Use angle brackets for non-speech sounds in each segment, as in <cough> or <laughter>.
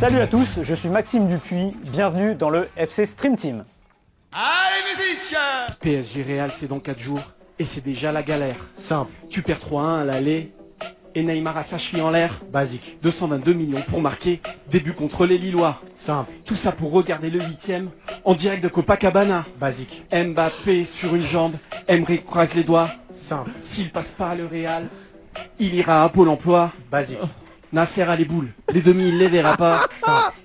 Salut à tous, je suis Maxime Dupuis, bienvenue dans le FC Stream Team. Allez, musique PSG Real, c'est dans 4 jours. Et c'est déjà la galère. Simple. Tu perds 3-1 à l'aller. Et Neymar a sa cheville en l'air. Basique. 222 millions pour marquer. Début contre les Lillois. Simple. Tout ça pour regarder le huitième en direct de Copacabana. Basique. Mbappé sur une jambe. Emery croise les doigts. Simple. S'il passe pas le Real, il ira à Pôle emploi. Basique. Nasser a les boules. Les demi, il les verra pas. Simple.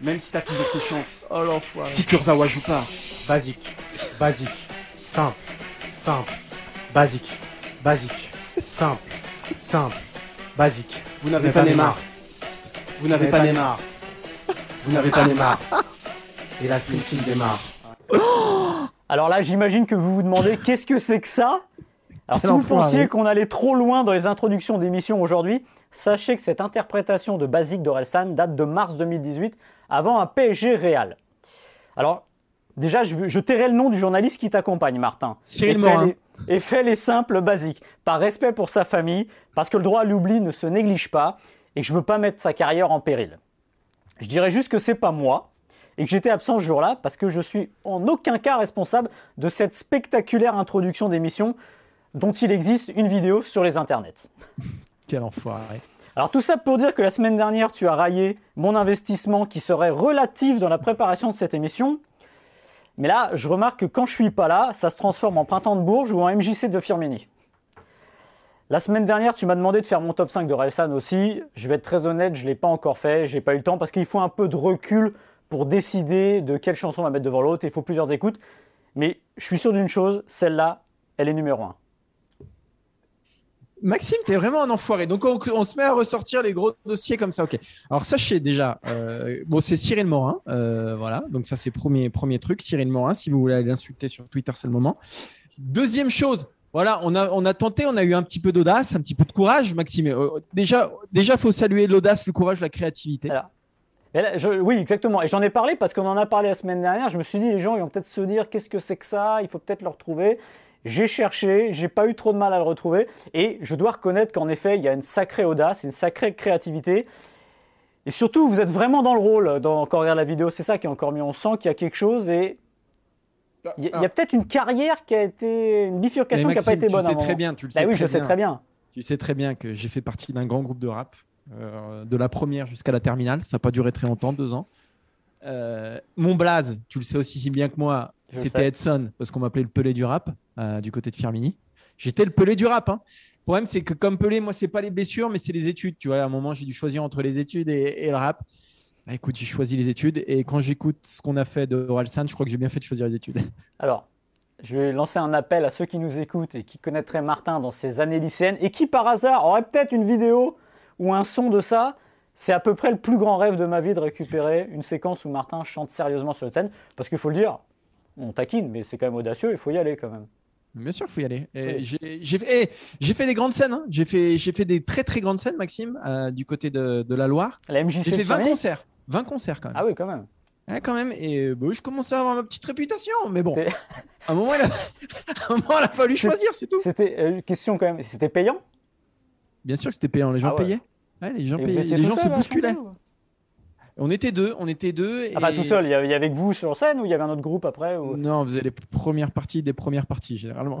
Même si t'as toujours tes chances. Oh l'enfoiré. Si Kurzawa joue pas. Basique. Basique. Simple. Simple. Basique. Basique. Simple. Simple. Basique. Vous n'avez pas Neymar. Vous n'avez pas Neymar. Vous n'avez pas Neymar. Et la team démarre. <gasps> Alors là, j'imagine que vous vous demandez qu'est-ce que c'est que ça? Alors si vous pensiez qu'on allait trop loin dans les introductions d'émissions aujourd'hui, sachez que cette interprétation de Basique d'Orelsan date de mars 2018, avant un PSG Real. Alors, déjà, je, je tairai le nom du journaliste qui t'accompagne, Martin. Cyril et fais Morin. les- Et fais les simples basiques, par respect pour sa famille, parce que le droit à l'oubli ne se néglige pas, et que je veux pas mettre sa carrière en péril. Je dirais juste que c'est pas moi, et que j'étais absent ce jour-là, parce que je suis en aucun cas responsable de cette spectaculaire introduction d'émission dont il existe une vidéo sur les internets. Quel enfoiré. Alors tout ça pour dire que la semaine dernière, tu as raillé mon investissement qui serait relatif dans la préparation de cette émission. Mais là, je remarque que quand je suis pas là, ça se transforme en printemps de Bourges ou en MJC de Firmini. La semaine dernière, tu m'as demandé de faire mon top 5 de Relsan aussi. Je vais être très honnête, je ne l'ai pas encore fait, j'ai pas eu le temps parce qu'il faut un peu de recul pour décider de quelle chanson on va mettre devant l'autre. Il faut plusieurs écoutes. Mais je suis sûr d'une chose, celle-là, elle est numéro 1. Maxime, t'es vraiment un enfoiré. Donc on, se met à ressortir les gros dossiers comme ça. Ok. Alors sachez déjà, euh, bon c'est Cyril Morin, euh, voilà. Donc ça c'est premier premier truc. Cyril Morin, si vous voulez l'insulter sur Twitter, c'est le moment. Deuxième chose, voilà, on a on a tenté, on a eu un petit peu d'audace, un petit peu de courage, Maxime. Euh, déjà déjà faut saluer l'audace, le courage, la créativité. Oui, exactement. Et j'en ai parlé parce qu'on en a parlé la semaine dernière. Je me suis dit, les gens, ils vont peut-être se dire, qu'est-ce que c'est que ça? Il faut peut-être le retrouver. J'ai cherché, j'ai pas eu trop de mal à le retrouver. Et je dois reconnaître qu'en effet, il y a une sacrée audace, une sacrée créativité. Et surtout, vous êtes vraiment dans le rôle dans, quand on regarde la vidéo. C'est ça qui est encore mieux. On sent qu'il y a quelque chose et il y a, il y a peut-être une carrière qui a été, une bifurcation qui n'a pas été bonne. Tu sais très moment. bien, tu le Bah sais oui, très je sais bien. très bien. Tu sais très bien que j'ai fait partie d'un grand groupe de rap, euh, de la première jusqu'à la terminale. Ça n'a pas duré très longtemps, deux ans. Euh, mon blaze, tu le sais aussi si bien que moi, c'était. Edson, parce qu'on m'appelait le Pelé du rap, euh, du côté de Firmini. J'étais le Pelé du rap. hein. Le problème, c'est que comme Pelé, moi, c'est pas les blessures, mais c'est les études. Tu vois, à un moment, j'ai dû choisir entre les études et, et le rap. Bah, écoute, j'ai choisi les études. Et quand j'écoute ce qu'on a fait de Oralsan, je crois que j'ai bien fait de choisir les études. <laughs> Alors, je vais lancer un appel à ceux qui nous écoutent et qui connaîtraient Martin dans ses années lycéennes et qui par hasard auraient peut-être une vidéo ou un son de ça. C'est à peu près le plus grand rêve de ma vie de récupérer une séquence où Martin chante sérieusement sur le scène. Parce qu'il faut le dire, on taquine, mais c'est quand même audacieux, il faut y aller quand même. Bien sûr, il faut y aller. Et Oui. J'ai j'ai fait, eh, j'ai fait des grandes scènes. hein. J'ai fait, des très très grandes scènes, Maxime, euh, du côté de, de la Loire. J'ai fait 20 Firmini concerts. 20 concerts quand même. Ah oui, quand même. Ouais, quand même. Et euh, bah, je commençais à avoir ma petite réputation. Mais bon, à un moment, il a, <laughs> à un moment, il a fallu choisir, c'est tout. C'était euh, question quand même, c'était payant? Bien sûr que c'était payant. Les gens Ah ouais. payaient. Ouais, les gens, payaient. Les gens se bousculaient. ou? On était deux. On était deux. Enfin, et- tout seul, il y avait que vous sur scène ou il y avait un autre groupe après ou... Non, on faisait les premières parties des premières parties, généralement.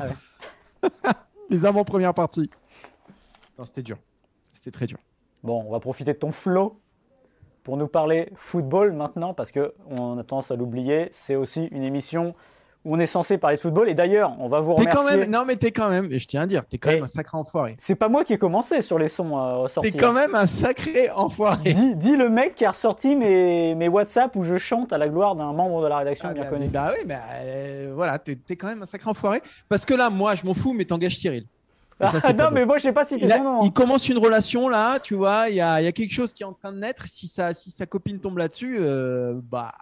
Ah <laughs> les avant-premières parties. Non, c'était dur. C'était très dur. Bon, on va profiter de ton flow pour nous parler football maintenant, parce qu'on a tendance à l'oublier. C'est aussi une émission où on est censé parler de football. Et d'ailleurs, on va vous T'es remercier. quand même, non mais t'es quand même, je tiens à dire, t'es quand Et- même un sacré enfoiré. C'est pas moi qui ai commencé sur les sons à T'es ressortir. quand même un sacré enfoiré. Dis, dis le mec qui a ressorti mes, mes WhatsApp où je chante à la gloire d'un membre de la rédaction Ah, bien bah, connu. Bah oui, bah, euh, voilà, t'es t'es quand même un sacré enfoiré. Parce que là, moi, je m'en fous, mais t'engages Cyril. Ça, Ah, non, mais moi, je sais pas il, a- son nom. hein. il commence une relation là, tu vois, il y a, il y a quelque chose qui est en train de naître. Si, ça, si sa copine tombe là-dessus, euh, bah,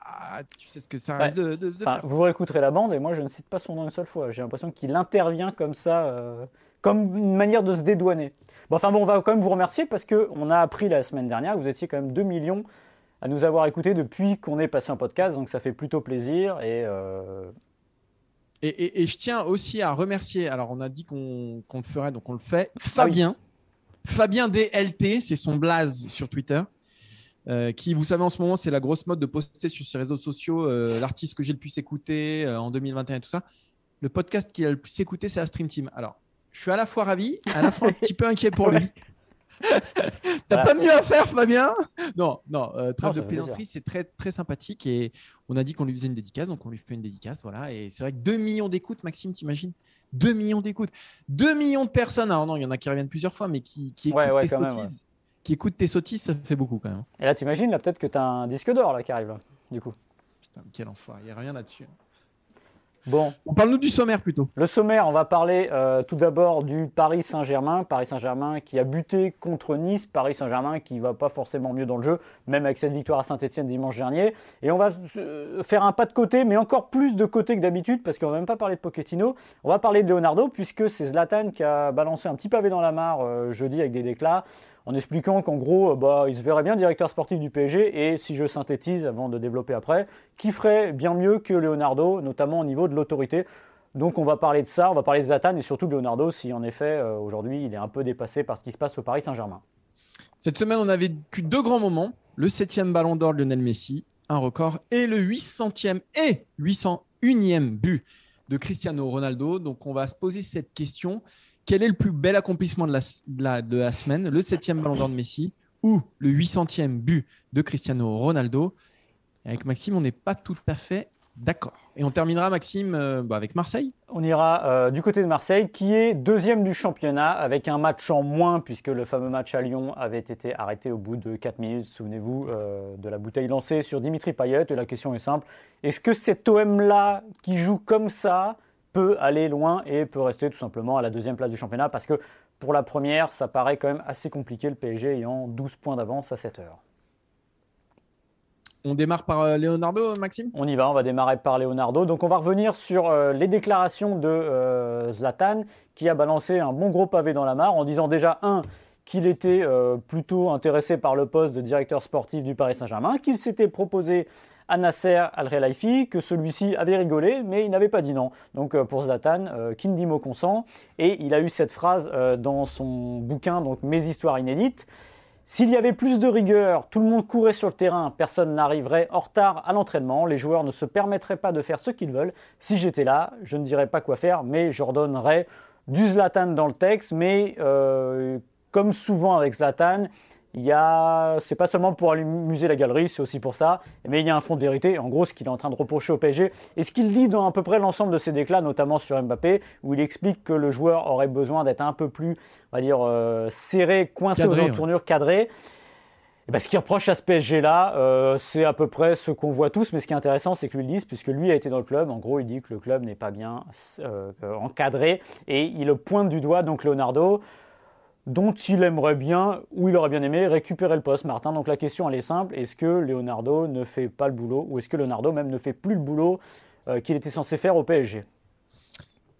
tu sais ce que ça risque de, de- de Enfin, faire. vous réécouterez la bande et moi, je ne cite pas son nom une seule fois. J'ai l'impression qu'il intervient comme ça, euh, comme une manière de se dédouaner. Bon, enfin bon, on va quand même vous remercier parce que on a appris la semaine dernière que vous étiez quand même 2 millions à nous avoir écoutés depuis qu'on est passé en podcast, donc ça fait plutôt plaisir et euh, Et, et- et je tiens aussi à remercier, alors on a dit qu'on qu'on le ferait, donc on le fait, Ah Fabien. Fabien DLT, c'est son blaze sur Twitter. euh, qui, vous savez, en ce moment, c'est la grosse mode de poster sur ses réseaux sociaux euh, l'artiste que j'ai le plus écouté euh, en 2021 et tout ça. Le podcast qu'il a le plus écouté, c'est la Stream Team. Alors, je suis à la fois ravi, à la fois un petit peu inquiet pour <laughs> lui. T'as Voilà. pas mieux à faire, Fabien? Non, non, euh, trêve Non, de plaisanterie, c'est très, très sympathique et on a dit qu'on lui faisait une dédicace, donc on lui fait une dédicace, voilà. Et c'est vrai que 2 millions d'écoutes, Maxime, t'imagines? 2 millions d'écoutes. 2 millions de personnes, alors non, il y en a qui reviennent plusieurs fois, mais qui, qui écoutent Ouais, ouais, tes quand même, sottises. Qui écoutent tes sottises, ça fait beaucoup quand même. et là, t'imagines là peut-être que t'as un disque d'or là qui arrive là, du coup. Putain, quel enfoiré, il n'y a rien là-dessus. Bon, On parle-nous du sommaire plutôt. Le sommaire, on va parler euh, tout d'abord du Paris Saint-Germain. Paris Saint-Germain qui a buté contre Nice. Paris Saint-Germain qui va pas forcément mieux dans le jeu, même avec cette victoire à Saint-Etienne dimanche dernier. Et on va euh, faire un pas de côté, mais encore plus de côté que d'habitude, parce qu'on va même pas parler de Pochettino. On va parler de Leonardo, puisque c'est Zlatan qui a balancé un petit pavé dans la mare euh, jeudi avec des déclats. En expliquant qu'en gros, euh, bah, il se verrait bien directeur sportif du PSG, et si je synthétise avant de développer après, qui ferait bien mieux que Leonardo, notamment au niveau de l'autorité. Donc on va parler de ça, on va parler de Zlatan et surtout de Leonardo si en effet euh, aujourd'hui il est un peu dépassé par ce qui se passe au Paris Saint-Germain. Cette semaine, on avait vécu deux grands moments. Le septième ballon d'or de Lionel Messi, un record, et le 800e et 801e but de Cristiano Ronaldo. Donc, on va se poser cette question. Quel est le plus bel accomplissement de la, semaine Le septième ballon d'or de Messi ou le 800e but de Cristiano Ronaldo? Avec Maxime, on n'est pas tout à fait d'accord. Et on terminera, Maxime, euh, bah, avec Marseille. On ira euh, du côté de Marseille qui est deuxième du championnat avec un match en moins puisque le fameux match à Lyon avait été arrêté au bout de 4 minutes, souvenez-vous, euh, de la bouteille lancée sur Dimitri Payet. Et la question est simple, est-ce que cet OM-là qui joue comme ça peut aller loin et peut rester tout simplement à la deuxième place du championnat parce que pour la première, ça paraît quand même assez compliqué le PSG ayant 12 points d'avance à 7 heures. On démarre par euh, Leonardo, Maxime? On y va, on va démarrer par Leonardo. Donc on va revenir sur euh, les déclarations de euh, Zlatan qui a balancé un bon gros pavé dans la mare en disant déjà un qu'il était euh, plutôt intéressé par le poste de directeur sportif du Paris Saint-Germain, qu'il s'était proposé à Nasser Al-Khelaifi, que celui-ci avait rigolé, mais il n'avait pas dit non. Donc euh, pour Zlatan, euh, qui ne dit mot consent, et il a eu cette phrase euh, dans son bouquin, donc Mes histoires inédites. S'il y avait plus de rigueur, tout le monde courait sur le terrain, personne n'arriverait en retard à l'entraînement, les joueurs ne se permettraient pas de faire ce qu'ils veulent. Si j'étais là, je ne dirais pas quoi faire, mais j'ordonnerais du Zlatan dans le texte. Mais euh, comme souvent avec Zlatan, il y a, c'est pas seulement pour amuser la galerie, c'est aussi pour ça, mais il y a un fond de vérité. En gros, ce qu'il est en train de reprocher au PSG et ce qu'il dit dans à peu près l'ensemble de ses déclats, notamment sur Mbappé, où il explique que le joueur aurait besoin d'être un peu plus, on va dire, euh, serré, coincé Cadré, aux ouais. entournures, cadré. Et ben, ce qu'il reproche à ce PSG-là, euh, c'est à peu près ce qu'on voit tous, mais ce qui est intéressant, c'est que lui le dise, puisque lui a été dans le club. En gros, il dit que le club n'est pas bien euh, encadré et il pointe du doigt, donc Leonardo, dont il aimerait bien, ou il aurait bien aimé, récupérer le poste, Martin. Donc la question, elle est simple est-ce que Leonardo ne fait pas le boulot, ou est-ce que Leonardo même ne fait plus le boulot euh, qu'il était censé faire au PSG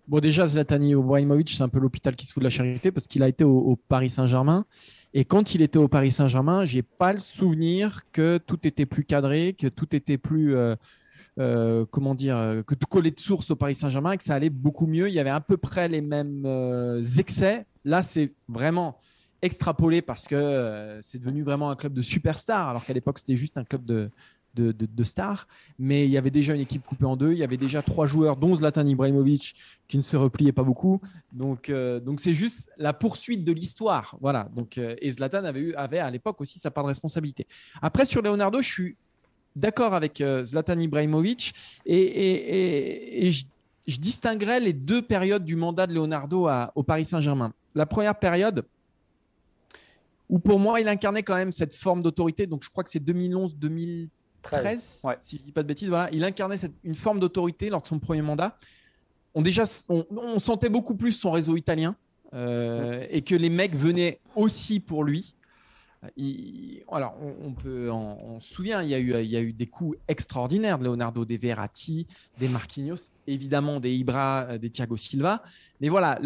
Bon, déjà, Zlatan Ibrahimovic, c'est un peu l'hôpital qui se fout de la charité parce qu'il a été au, Paris Saint-Germain. Et quand il était au Paris Saint-Germain, j'ai pas le souvenir que tout était plus cadré, que tout était plus, euh, euh, comment dire, euh, que tout collait de source au Paris Saint-Germain et que ça allait beaucoup mieux. Il y avait à peu près les mêmes euh, excès. Là, c'est vraiment extrapolé parce que c'est devenu vraiment un club de superstars, alors qu'à l'époque, c'était juste un club de, de, de- stars. Mais il y avait déjà une équipe coupée en deux. Il y avait déjà trois joueurs, dont Zlatan Ibrahimovic, qui ne se repliait pas beaucoup. Donc, donc c'est juste la poursuite de l'histoire. Voilà. Donc, et Zlatan avait, eu, avait à l'époque aussi sa part de responsabilité. Après, sur Leonardo, je suis d'accord avec euh, Zlatan Ibrahimovic et, et- et- et je, je distinguerais les deux périodes du mandat de Leonardo à- au Paris Saint-Germain. La première période où pour moi il incarnait quand même cette forme d'autorité, donc je crois que c'est 2011-2013, 13, ouais. si je dis pas de bêtises, voilà, il incarnait cette- une forme d'autorité lors de son premier mandat. On, déjà, on, on sentait beaucoup plus son réseau italien euh, et que les mecs venaient aussi pour lui. Il- alors, on, peut, on se souvient, il y, a eu, des coups extraordinaires de Leonardo, des Verratti, des Marquinhos, évidemment des Ibra, euh, des Thiago Silva. Mais voilà,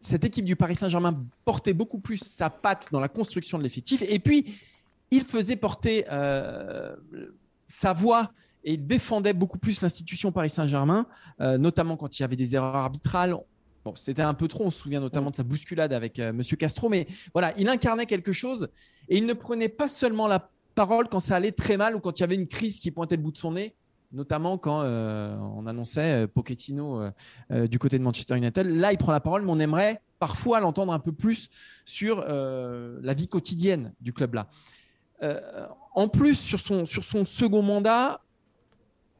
cette équipe du Paris Saint-Germain portait beaucoup plus sa patte dans la construction de l'effectif. Et puis, il faisait porter euh, sa voix et défendait beaucoup plus l'institution Paris Saint-Germain, euh, notamment quand il y avait des erreurs arbitrales. Bon, c'était un peu trop, on se souvient notamment de sa bousculade avec euh, Monsieur Castro, mais voilà, il incarnait quelque chose et il ne prenait pas seulement la parole quand ça allait très mal ou quand il y avait une crise qui pointait le bout de son nez, notamment quand euh, on annonçait euh, Pochettino euh, euh, du côté de Manchester United. Là, il prend la parole, mais on aimerait parfois l'entendre un peu plus sur la vie quotidienne du club-là. En plus, sur son, sur son second mandat,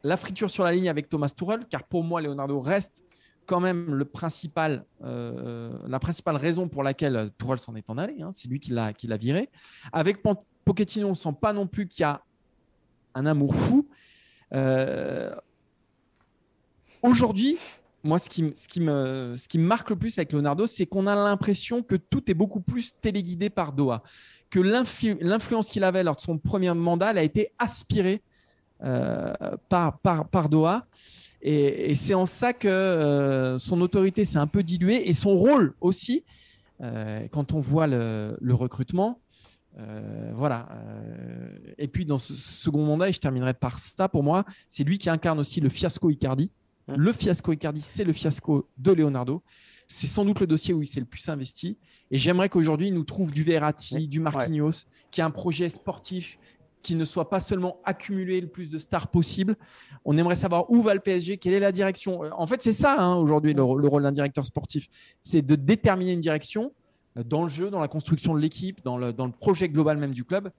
la friture sur la ligne avec Thomas Tuchel, car pour moi, Leonardo reste quand même euh, la principale raison pour laquelle Tuchel s'en est en allé. hein. C'est lui qui l'a viré. Avec Pochettino, on sent pas non plus qu'il y a un amour fou. Euh, Aujourd'hui, moi, ce qui, me- marque le plus avec Leonardo, c'est qu'on a l'impression que tout est beaucoup plus téléguidé par Doha. Que l'influ- l'influence qu'il avait lors de son premier mandat, elle a été aspirée euh, par, par, par Doha. Et, et c'est en ça que euh, son autorité s'est un peu diluée et son rôle aussi, euh, quand on voit le, le recrutement. euh, voilà. euh, et puis dans ce second mandat, et je terminerai par ça, pour moi, c'est lui qui incarne aussi le fiasco Icardi. Le fiasco Icardi, c'est le fiasco de Leonardo. C'est sans doute le dossier où il s'est le plus investi. Et j'aimerais qu'aujourd'hui, il nous trouve du Verratti, du Marquinhos, qui a un projet sportif qui ne soit pas seulement accumuler le plus de stars possible. On aimerait savoir où va le PSG, quelle est la direction. En fait, c'est ça hein, aujourd'hui le, le rôle d'un directeur sportif. C'est de déterminer une direction euh, dans le jeu, dans la construction de l'équipe, dans le, dans le projet global même du club.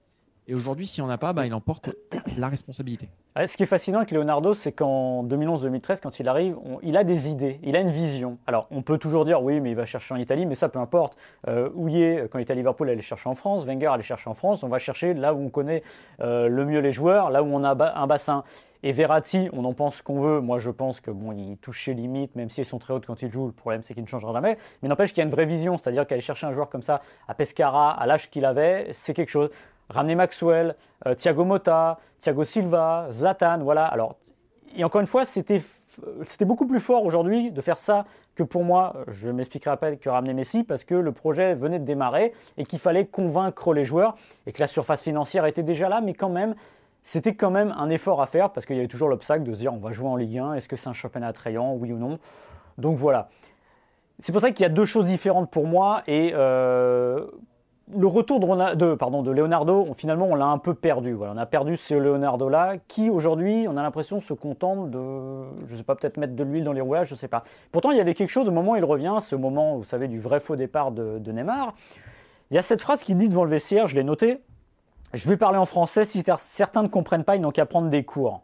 Et aujourd'hui, si on n'a pas, bah, il emporte la responsabilité. Ce qui est fascinant avec Leonardo, c'est qu'en 2011-2013, quand il arrive, il a des idées, il a une vision. Alors, on peut toujours dire, oui, mais il va chercher en Italie, mais ça, peu importe. Euh, Houillet, quand il était à Liverpool, allait chercher en France. Wenger allait chercher en France. On va chercher là où on connaît euh, le mieux les joueurs, là où on a un bassin. Et Verratti, on en pense qu'on veut. Moi, je pense que bon, il touche ses limites, même si elles sont très hautes quand il joue. Le problème, c'est qu'il ne changera jamais. Mais n'empêche qu'il y a une vraie vision, c'est-à-dire qu'aller chercher un joueur comme ça à Pescara, à l'âge qu'il avait, c'est quelque chose. Ramener Maxwell, euh, Thiago Motta, Thiago Silva, Zlatan, voilà. Alors, et encore une fois, c'était beaucoup plus fort aujourd'hui de faire ça que pour moi, je m'expliquerai après, que ramener Messi, parce que le projet venait de démarrer et qu'il fallait convaincre les joueurs et que la surface financière était déjà là, mais quand même, c'était quand même un effort à faire parce qu'il y avait toujours l'obstacle de se dire on va jouer en Ligue 1, est-ce que c'est un championnat attrayant, oui ou non? Donc voilà. C'est pour ça qu'il y a deux choses différentes pour moi et euh, le retour de, pardon, de Leonardo, on- finalement, on l'a un peu perdu. On a perdu ce Leonardo-là qui, aujourd'hui, on a l'impression se contente de, je sais pas, peut-être mettre de l'huile dans les rouages, je sais pas. Pourtant, il y avait quelque chose au moment où il revient, ce moment, vous savez, du vrai faux départ de, Neymar. Il y a cette phrase qu'il dit devant le vestiaire, je l'ai noté. Je vais parler en français, si certains ne comprennent pas, ils n'ont qu'à prendre des cours.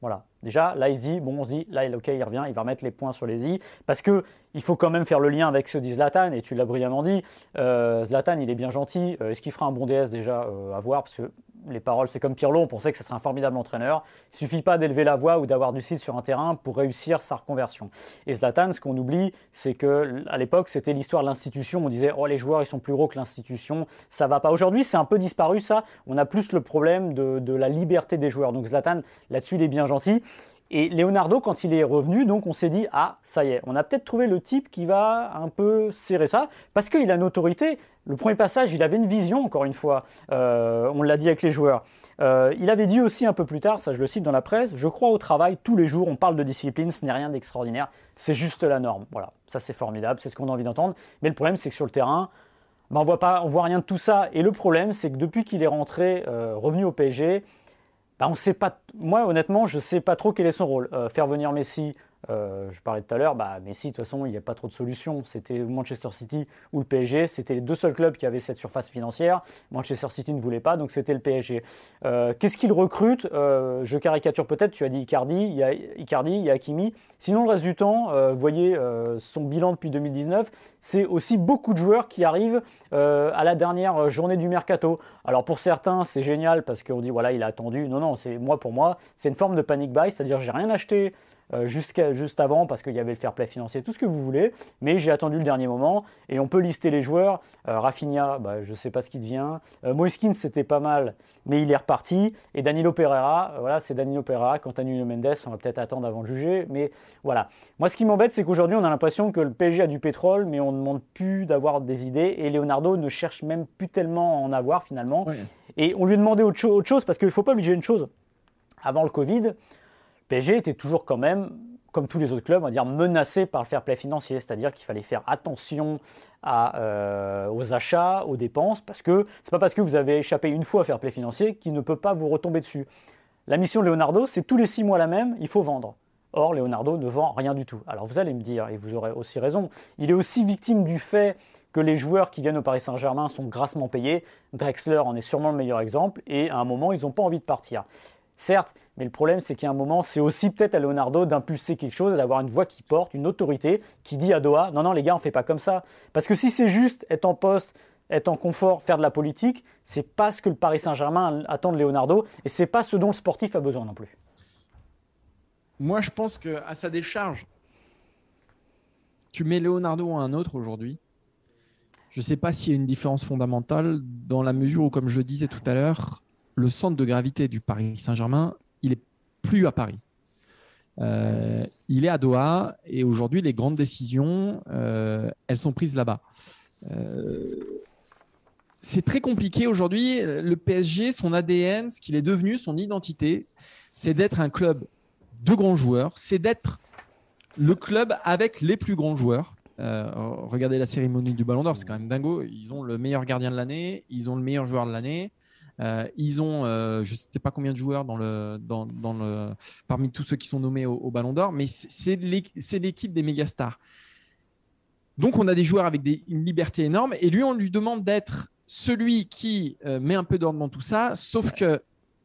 Voilà. Déjà, là, il se dit, bon, on se dit, là, ok, il revient, il va remettre les points sur les i, parce que il faut quand même faire le lien avec ce que dit Zlatan, et tu l'as brillamment dit. Euh, Zlatan, il est bien gentil. Euh, Est-ce qu'il fera un bon DS déjà euh, à voir Parce que les paroles, c'est comme Pirlo, on pensait que ce serait un formidable entraîneur. Il suffit pas d'élever la voix ou d'avoir du style sur un terrain pour réussir sa reconversion. Et Zlatan, ce qu'on oublie, c'est que à l'époque, c'était l'histoire de l'institution. On disait, oh, les joueurs, ils sont plus gros que l'institution, ça va pas. Aujourd'hui, c'est un peu disparu ça. On a plus le problème de, de la liberté des joueurs. Donc Zlatan, là-dessus, il est bien gentil. Et Leonardo, quand il est revenu, donc on s'est dit ah ça y est, on a peut-être trouvé le type qui va un peu serrer ça parce qu'il a une autorité. Le premier passage, il avait une vision encore une fois. Euh, on l'a dit avec les joueurs. Euh, il avait dit aussi un peu plus tard, ça je le cite dans la presse, je crois au travail tous les jours. On parle de discipline, ce n'est rien d'extraordinaire, c'est juste la norme. Voilà, ça c'est formidable, c'est ce qu'on a envie d'entendre. Mais le problème, c'est que sur le terrain, ben, on voit pas, on voit rien de tout ça. Et le problème, c'est que depuis qu'il est rentré, euh, revenu au PSG, bah, on sait pas. Moi, honnêtement, je sais pas trop quel est son rôle. Euh, faire venir Messi, Euh, je parlais tout à l'heure, bah, Messi, de toute façon, il n'y a pas trop de solutions. C'était Manchester City ou le PSG. C'était les deux seuls clubs qui avaient cette surface financière. Manchester City ne voulait pas, donc c'était le PSG. Euh, qu'est-ce qu'il recrute euh, Je caricature peut-être, tu as dit Icardi, il y a Icardi, il y a Hakimi. Sinon, le reste du temps, vous voyez son bilan depuis 2019, c'est aussi beaucoup de joueurs qui arrivent à la dernière journée du mercato. Alors pour certains, c'est génial parce qu'on dit, voilà, il a attendu. Non, non, c'est moi pour moi, c'est une forme de panic buy, c'est-à-dire j'ai rien acheté euh, jusqu'à, juste avant parce qu'il y avait le fair play financier, tout ce que vous voulez. Mais j'ai attendu le dernier moment et on peut lister les joueurs. Euh, Rafinha, bah, je ne sais pas ce qui devient. Euh, Moiskin, c'était pas mal, mais il est reparti. Et Danilo Pereira, voilà, c'est Danilo Pereira. Quant à Nuno Mendes, on va peut-être attendre avant de juger. Mais voilà. Moi, ce qui m'embête, c'est qu'aujourd'hui, on a l'impression que le PSG a du pétrole, mais on ne demande plus d'avoir des idées. Et Leonardo ne cherche même plus tellement à en avoir finalement. Et on lui a demandé autre, autre chose parce qu'il ne faut pas obliger une chose. Avant le Covid, PSG était toujours quand même, comme tous les autres clubs, on dire menacé par le fair play financier, c'est-à-dire qu'il fallait faire attention euh, aux achats, aux dépenses, parce que c'est pas parce que vous avez échappé une fois à fair play financier qu'il ne peut pas vous retomber dessus. La mission de Leonardo, c'est tous les six mois la même, il faut vendre. Or, Leonardo ne vend rien du tout. Alors vous allez me dire, et vous aurez aussi raison, il est aussi victime du fait que les joueurs qui viennent au Paris Saint-Germain sont grassement payés. Drexler en est sûrement le meilleur exemple, et à un moment, ils n'ont pas envie de partir. Certes, mais le problème, c'est a un moment, c'est aussi peut-être à Leonardo d'impulser quelque chose, d'avoir une voix qui porte, une autorité qui dit à Doha non, non, les gars, on fait pas comme ça. Parce que si c'est juste être en poste, être en confort, faire de la politique, c'est pas ce que le Paris Saint-Germain attend de Leonardo et c'est pas ce dont le sportif a besoin non plus. Moi, je pense qu'à sa décharge, tu mets Leonardo à un autre aujourd'hui. Je ne sais pas s'il y a une différence fondamentale dans la mesure où, comme je disais tout à l'heure, le centre de gravité du Paris Saint-Germain, il est plus à Paris. Euh, il est à Doha et aujourd'hui, les grandes décisions, euh, elles sont prises là-bas. Euh, c'est très compliqué aujourd'hui. Le PSG, son ADN, ce qu'il est devenu, son identité, c'est d'être un club de grands joueurs, c'est d'être le club avec les plus grands joueurs. regardez la cérémonie du Ballon d'Or, c'est quand même dingo. Ils ont le meilleur gardien de l'année, ils ont le meilleur joueur de l'année, euh, ils ont, euh, je ne sais pas combien de joueurs dans le, dans, le, parmi tous ceux qui sont nommés au, Ballon d'Or, mais c'est l'équipe des méga stars. Donc, on a des joueurs avec une liberté énorme, et lui, on lui demande d'être celui qui euh, met un peu d'ordre dans tout ça, sauf que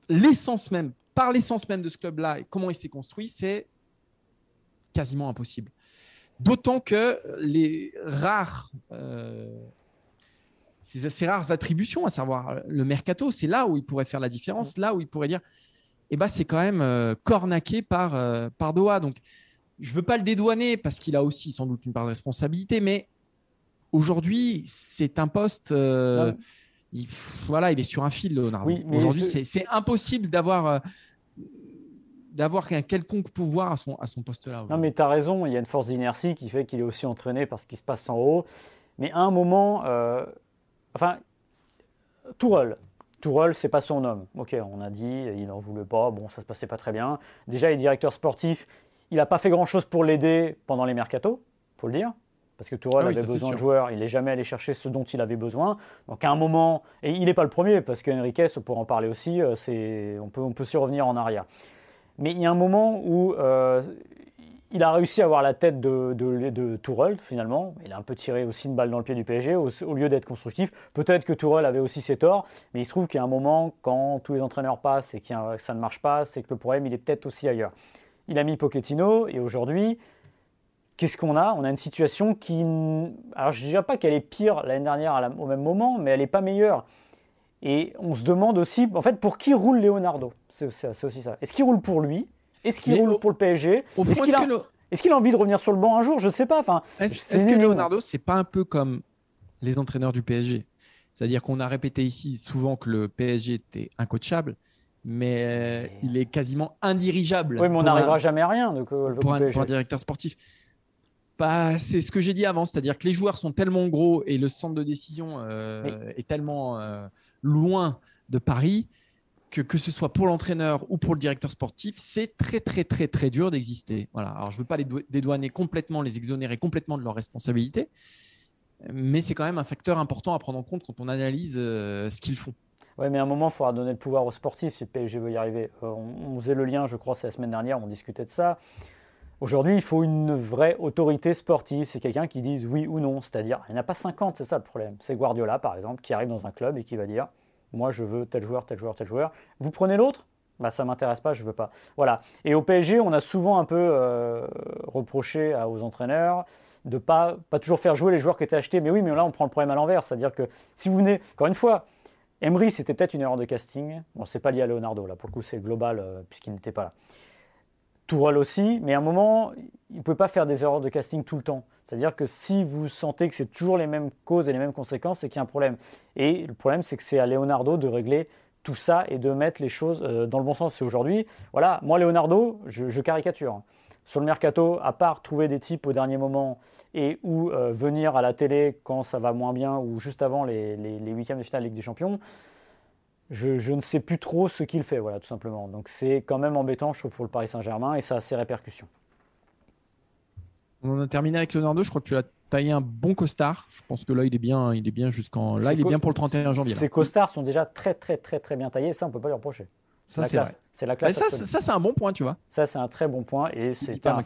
l'essence même, par l'essence même de ce club-là, et comment il s'est construit, c'est quasiment impossible. D'autant que les rares ces, rares attributions, à savoir euh, le mercato, c'est là où il pourrait faire la différence, là où il pourrait dire, eh ben, c'est quand même euh, cornaqué par, euh, par Doha. Donc, je ne veux pas le dédouaner parce qu'il a aussi sans doute une part de responsabilité, mais aujourd'hui, c'est un poste. il, voilà, il est sur un fil, Leonardo. aujourd'hui, c'est impossible d'avoir d'avoir un quelconque pouvoir à son, à son poste-là. Non, mais tu as raison, il y a une force d'inertie qui fait qu'il est aussi entraîné par ce qui se passe en haut. Mais à un moment, Enfin, Tourelle. Tourelle, c'est pas son homme. Ok, on a dit, il n'en voulait pas, bon, ça se passait pas très bien. Déjà, il est directeur sportif, il n'a pas fait grand-chose pour l'aider pendant les mercatos, faut le dire. Parce que Tourelle ah avait besoin de joueurs, il n'est jamais allé chercher ce dont il avait besoin. Donc à un moment, et il n'est pas le premier, parce qu'Henriquez, pour en parler aussi, euh, on peut, on peut s'y revenir en arrière. Mais il y a un moment où euh, il a réussi à avoir la tête de, de, Tourelle, finalement. Il a un peu tiré aussi une balle dans le pied du PSG au, lieu d'être constructif. Peut-être que Tourelle avait aussi ses torts, mais il se trouve qu'il y a un moment, quand tous les entraîneurs passent et que ça ne marche pas, c'est que le problème, il est peut-être aussi ailleurs. Il a mis Pochettino et aujourd'hui, qu'est-ce qu'on a? On a une situation qui. Alors, je ne dirais pas qu'elle est pire l'année dernière au même moment, mais elle n'est pas meilleure. Et on se demande aussi, en fait, pour qui roule Leonardo? C'est aussi ça. Est-ce qu'il roule pour lui? Est-ce qu'il roule pour le PSG Est-ce qu'il a... envie de revenir sur le banc un jour Je ne sais pas. Enfin, est-ce que Leonardo, c'est pas un peu comme les entraîneurs du PSG C'est-à-dire qu'on a répété ici souvent que le PSG était incoachable, mais il est quasiment indirigeable. Oui, mais on n'arrivera jamais à rien pour, un, directeur sportif. Bah, c'est ce que j'ai dit avant, c'est-à-dire que les joueurs sont tellement gros et le centre de décision euh, est tellement euh, loin de Paris que, ce soit pour l'entraîneur ou pour le directeur sportif, c'est très, très, très, très dur d'exister. Voilà. Alors, je ne veux pas les dédouaner complètement, les exonérer complètement de leurs responsabilités, mais c'est quand même un facteur important à prendre en compte quand on analyse euh, ce qu'ils font. Oui, mais à un moment, il faudra donner le pouvoir aux sportifs si le PSG veut y arriver. Euh, on, faisait le lien, je crois, c'est la semaine dernière, on discutait de ça. Aujourd'hui, il faut une vraie autorité sportive. C'est quelqu'un qui dise oui ou non. C'est-à-dire, il n'y en a pas 50, c'est ça le problème. C'est Guardiola, par exemple, qui arrive dans un club et qui va dire Moi, je veux tel joueur, tel joueur, tel joueur. Vous prenez l'autre? Bah, ça m'intéresse pas, je veux pas. Voilà. Et au PSG, on a souvent un peu euh, reproché aux entraîneurs de pas pas toujours faire jouer les joueurs qui étaient achetés. Mais oui, mais là, on prend le problème à l'envers, c'est-à-dire que si vous venez, encore une fois, Emery, c'était peut-être une erreur de casting. Bon, c'est pas lié à Leonardo là, pour le coup, c'est global euh, puisqu'il n'était pas là. Tourelle aussi, mais à un moment, il ne peut pas faire des erreurs de casting tout le temps. C'est-à-dire que si vous sentez que c'est toujours les mêmes causes et les mêmes conséquences, c'est qu'il y a un problème. Et le problème, c'est que c'est à Leonardo de régler tout ça et de mettre les choses euh, dans le bon sens. C'est aujourd'hui, voilà, moi, Leonardo, je, caricature. Sur le mercato, à part trouver des types au dernier moment et ou euh, venir à la télé quand ça va moins bien ou juste avant les, les, huitièmes de finale Ligue des Champions, je, ne sais plus trop ce qu'il fait, voilà, tout simplement. Donc c'est quand même embêtant, je trouve, pour le Paris Saint-Germain et ça a ses répercussions. On a terminé avec Leonardo. Je crois que tu as taillé un bon costard. Je pense que là, il est bien, il est bien jusqu'en. Là, il est bien pour le 31 janvier. Ces costards sont déjà très, très, très, très bien taillés. Ça, on peut pas lui reprocher. Ça, c'est C'est la classe. ça, ça c'est un bon point, tu vois. Ça, c'est un très bon point et c'est un,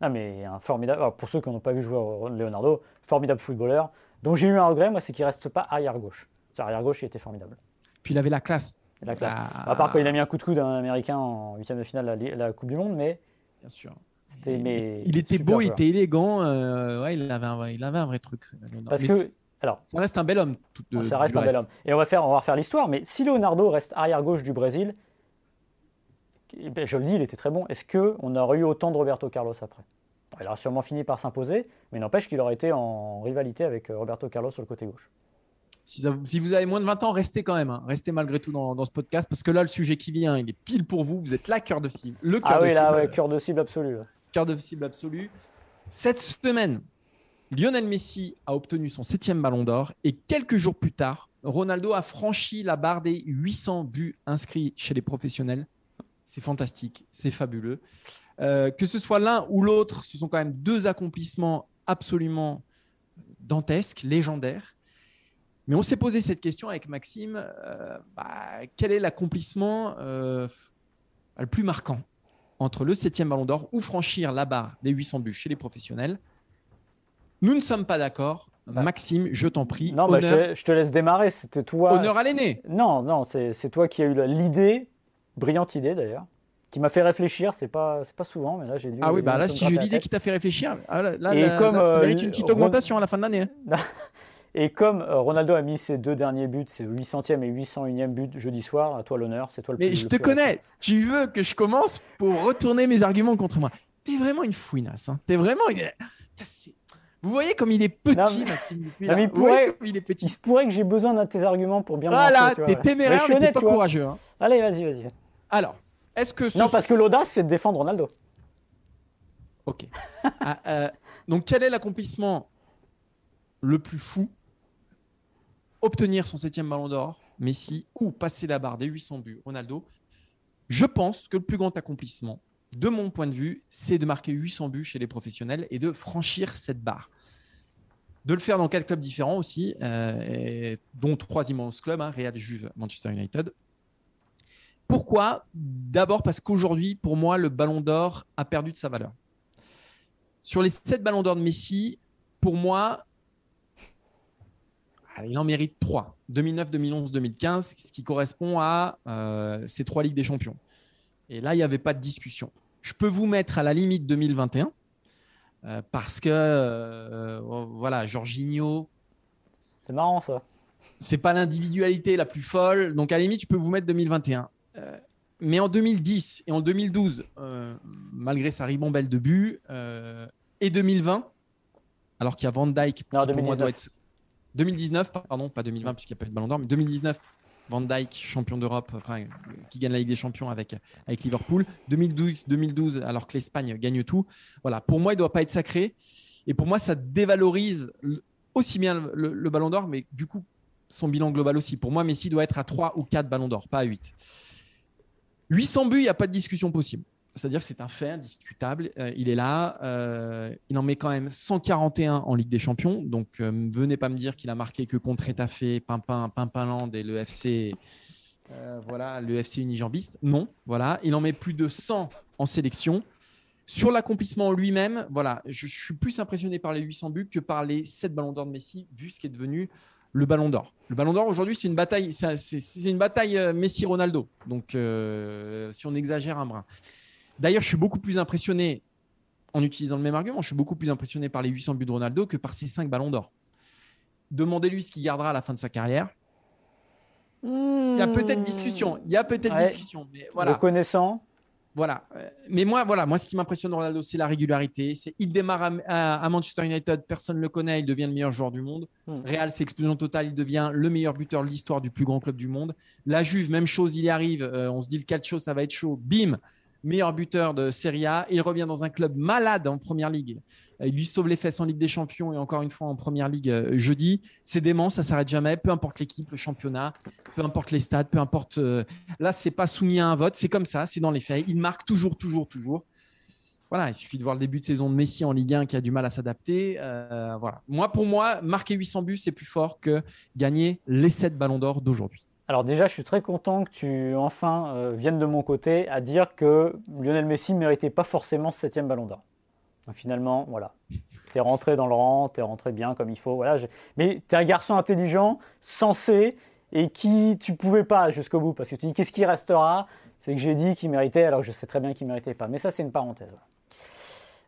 ah, mais un formidable. pour ceux qui n'ont pas vu jouer Leonardo, formidable footballeur. Donc j'ai eu un regret, moi, c'est qu'il reste pas arrière gauche. Arrière gauche, il était formidable. Puis il avait la classe. La classe. À part quand il a mis un coup de coude à un Américain en huitième de finale de la, Coupe du Monde, mais. Bien sûr. Mais il était beau, il était élégant. Euh, ouais, il avait, un, il avait un vrai truc. Parce que. Alors, ça reste un bel homme. ça reste un bel homme. Et on va faire, on va refaire l'histoire. Mais si Leonardo reste arrière gauche du Brésil, eh ben, je le dis, il était très bon. Est-ce que on aurait eu autant de Roberto Carlos après? Il aura sûrement fini par s'imposer, mais n'empêche qu'il aurait été en rivalité avec euh, Roberto Carlos sur le côté gauche. Si, vous avez moins de 20 ans, restez quand même. Hein. Restez malgré tout dans, ce podcast parce que là, le sujet qui vient, il est pile pour vous. Vous êtes là, cœur de cible. Le cœur ah oui, là, ouais, cœur de cible absolu. Cœur de cible absolu. Cette semaine, Lionel Messi a obtenu son septième ballon d'or et quelques jours plus tard, Ronaldo a franchi la barre des 800 buts inscrits chez les professionnels. C'est fantastique, c'est fabuleux. Euh, que ce soit l'un ou l'autre, ce sont quand même deux accomplissements absolument dantesques, légendaires. Mais on s'est posé cette question avec Maxime euh, bah, quel est l'accomplissement euh, le plus marquant entre le 7 ballon d'or ou franchir la barre des 800 buts chez les professionnels? Nous ne sommes pas d'accord. Bah. Maxime, je t'en prie. Non, bah, je, te laisse démarrer. C'était toi. Honneur à l'aîné. Non, non, c'est toi qui as eu l'idée, brillante idée d'ailleurs, qui m'a fait réfléchir. C'est pas, c'est pas souvent, mais là j'ai dû. Ah oui, bah là, si j'ai l'idée qui t'a fait réfléchir, ah, là, là, Et comme, ça euh, mérite une petite augmentation à la fin de l'année. <laughs> Et comme euh, Ronaldo a mis ses deux derniers buts, ses 800e et 801e buts jeudi soir, à toi l'honneur, c'est toi le Mais je te connais, tu veux que je commence pour retourner mes arguments contre moi. T'es vraiment une fouinasse, hein. T'es vraiment Vous voyez comme il est petit, Maxime. il, pourrait, il, est petit. il se pourrait que j'ai besoin d'un de tes arguments pour bien Voilà, t'es téméraire, mais t'es pas courageux. Hein. Allez, vas-y, vas-y. Alors, est-ce que... Non, parce que l'audace, c'est de défendre Ronaldo. Ok. Ah, euh, donc, quel est l'accomplissement le plus fou obtenir son septième ballon d'or, Messi, ou passer la barre des 800 buts, Ronaldo, je pense que le plus grand accomplissement, de mon point de vue, c'est de marquer 800 buts chez les professionnels et de franchir cette barre. De le faire dans quatre clubs différents aussi, euh, dont trois immenses clubs, hein, Real, Juve, Manchester United. Pourquoi? D'abord parce qu'aujourd'hui, pour moi, le ballon d'or a perdu de sa valeur. Sur les sept ballons d'or de Messi, pour moi, il en mérite trois. 2009, 2011, 2015, ce qui correspond à euh, ces trois Ligues des Champions. Et là, il n'y avait pas de discussion. Je peux vous mettre à la limite 2021 euh, parce que, euh, voilà, Jorginho. C'est marrant ça. C'est pas l'individualité la plus folle. Donc, à la limite, je peux vous mettre 2021. mais en 2010 et en 2012, malgré sa ribambelle de buts, et 2020, alors qu'il y a Van Dyke, non, qui pour moi doit être 2019, pardon, pas 2020 puisqu'il n'y a pas eu de ballon d'or, mais 2019, Van Dyke, champion d'Europe, qui gagne la Ligue des Champions avec, avec Liverpool. 2012, 2012, alors que l'Espagne gagne tout. Voilà, pour moi, il ne doit pas être sacré. Et pour moi, ça dévalorise aussi bien le, ballon d'or, mais du coup, son bilan global aussi. Pour moi, Messi doit être à 3 ou 4 ballons d'or, pas à 8. 800 buts, il n'y a pas de discussion possible. C'est-à-dire c'est un fait indiscutable. Euh, il est là. Euh, il en met quand même 141 en Ligue des Champions. Donc, euh, venez pas me dire qu'il a marqué que contre Etafé, Pimpin, Pimpinland et le FC, voilà, le FC Unijambiste. Non, voilà. Il en met plus de 100 en sélection. Sur l'accomplissement lui-même, voilà, je, je suis plus impressionné par les 800 buts que par les 7 ballons d'or de Messi, vu ce qui est devenu le ballon d'or. Le ballon d'or aujourd'hui, c'est une bataille, c'est une bataille Messi-Ronaldo. Donc, si on exagère un brin. D'ailleurs, je suis beaucoup plus impressionné, en utilisant le même argument, je suis beaucoup plus impressionné par les 800 buts de Ronaldo que par ses 5 ballons d'or. Demandez-lui ce qu'il gardera à la fin de sa carrière. Il y a peut-être discussion. Il y a peut-être Ouais. discussion. Mais voilà. Le connaissant, Voilà. Euh, Mais moi, voilà, moi, ce qui m'impressionne Ronaldo, c'est la régularité. C'est il démarre à, à- à Manchester United, personne ne le connaît, il devient le meilleur joueur du monde. Hmm. Real, c'est explosion totale, il devient le meilleur buteur de l'histoire du plus grand club du monde. La Juve, même chose, il y arrive. Euh, on se dit le calcio, ça va être chaud. Bim, meilleur buteur de Serie A. Il revient dans un club malade en première ligue. Il lui sauve les fesses en Ligue des Champions et encore une fois en première ligue euh, jeudi. C'est dément, ça s'arrête jamais. Peu importe l'équipe, le championnat, peu importe les stades, peu importe. euh, Là, c'est pas soumis à un vote, c'est comme ça, c'est dans les faits. Il marque toujours, toujours, toujours. Voilà, il suffit de voir le début de saison de Messi en Ligue 1 qui a du mal à s'adapter. Euh, voilà. Moi, pour moi, marquer 800 buts, c'est plus fort que gagner les 7 ballons d'or d'aujourd'hui. Alors déjà, je suis très content que tu enfin euh, viennes de mon côté à dire que Lionel Messi ne méritait pas forcément ce septième ballon d'or. Finalement, voilà. Tu es rentré dans le rang, tu es rentré bien comme il faut. Voilà, Mais tu es un garçon intelligent, sensé, et qui tu pouvais pas jusqu'au bout. Parce que tu dis qu'est-ce qui restera? C'est que j'ai dit qu'il méritait, alors je sais très bien qu'il méritait pas. Mais ça, c'est une parenthèse.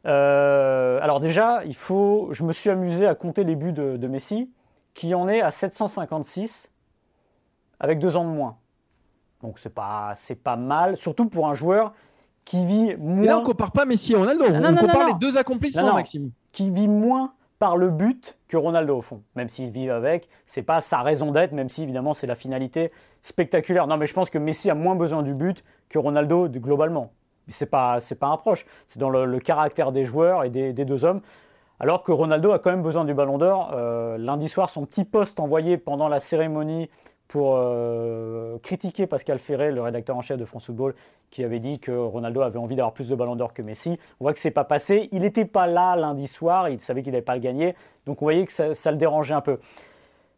Euh, alors déjà, il faut, je me suis amusé à compter les buts de Messi, qui en est à 756 avec deux ans de moins. Donc c'est pas, c'est pas mal, surtout pour un joueur qui vit Mais là, moins, on compare pas Messi et Ronaldo. non, on non, compare non, les deux accomplissements. Maxime. qui vit moins par le but que Ronaldo au fond. Même s'il vit avec, c'est pas sa raison d'être, même si évidemment c'est la finalité spectaculaire. Non, mais je pense que Messi a moins besoin du but que Ronaldo globalement. C'est pas, c'est pas un proche. C'est dans le, le caractère des joueurs et des, des deux hommes. Alors que Ronaldo a quand même besoin du Ballon d'Or. Euh, lundi soir, son petit poste envoyé pendant la cérémonie pour euh, critiquer Pascal Ferré, le rédacteur en chef de France Football, qui avait dit que Ronaldo avait envie d'avoir plus de ballons d'or que Messi. On voit que c'est pas passé. Il n'était pas là lundi soir, il savait qu'il n'allait pas le gagner, donc on voyait que ça, ça le dérangeait un peu.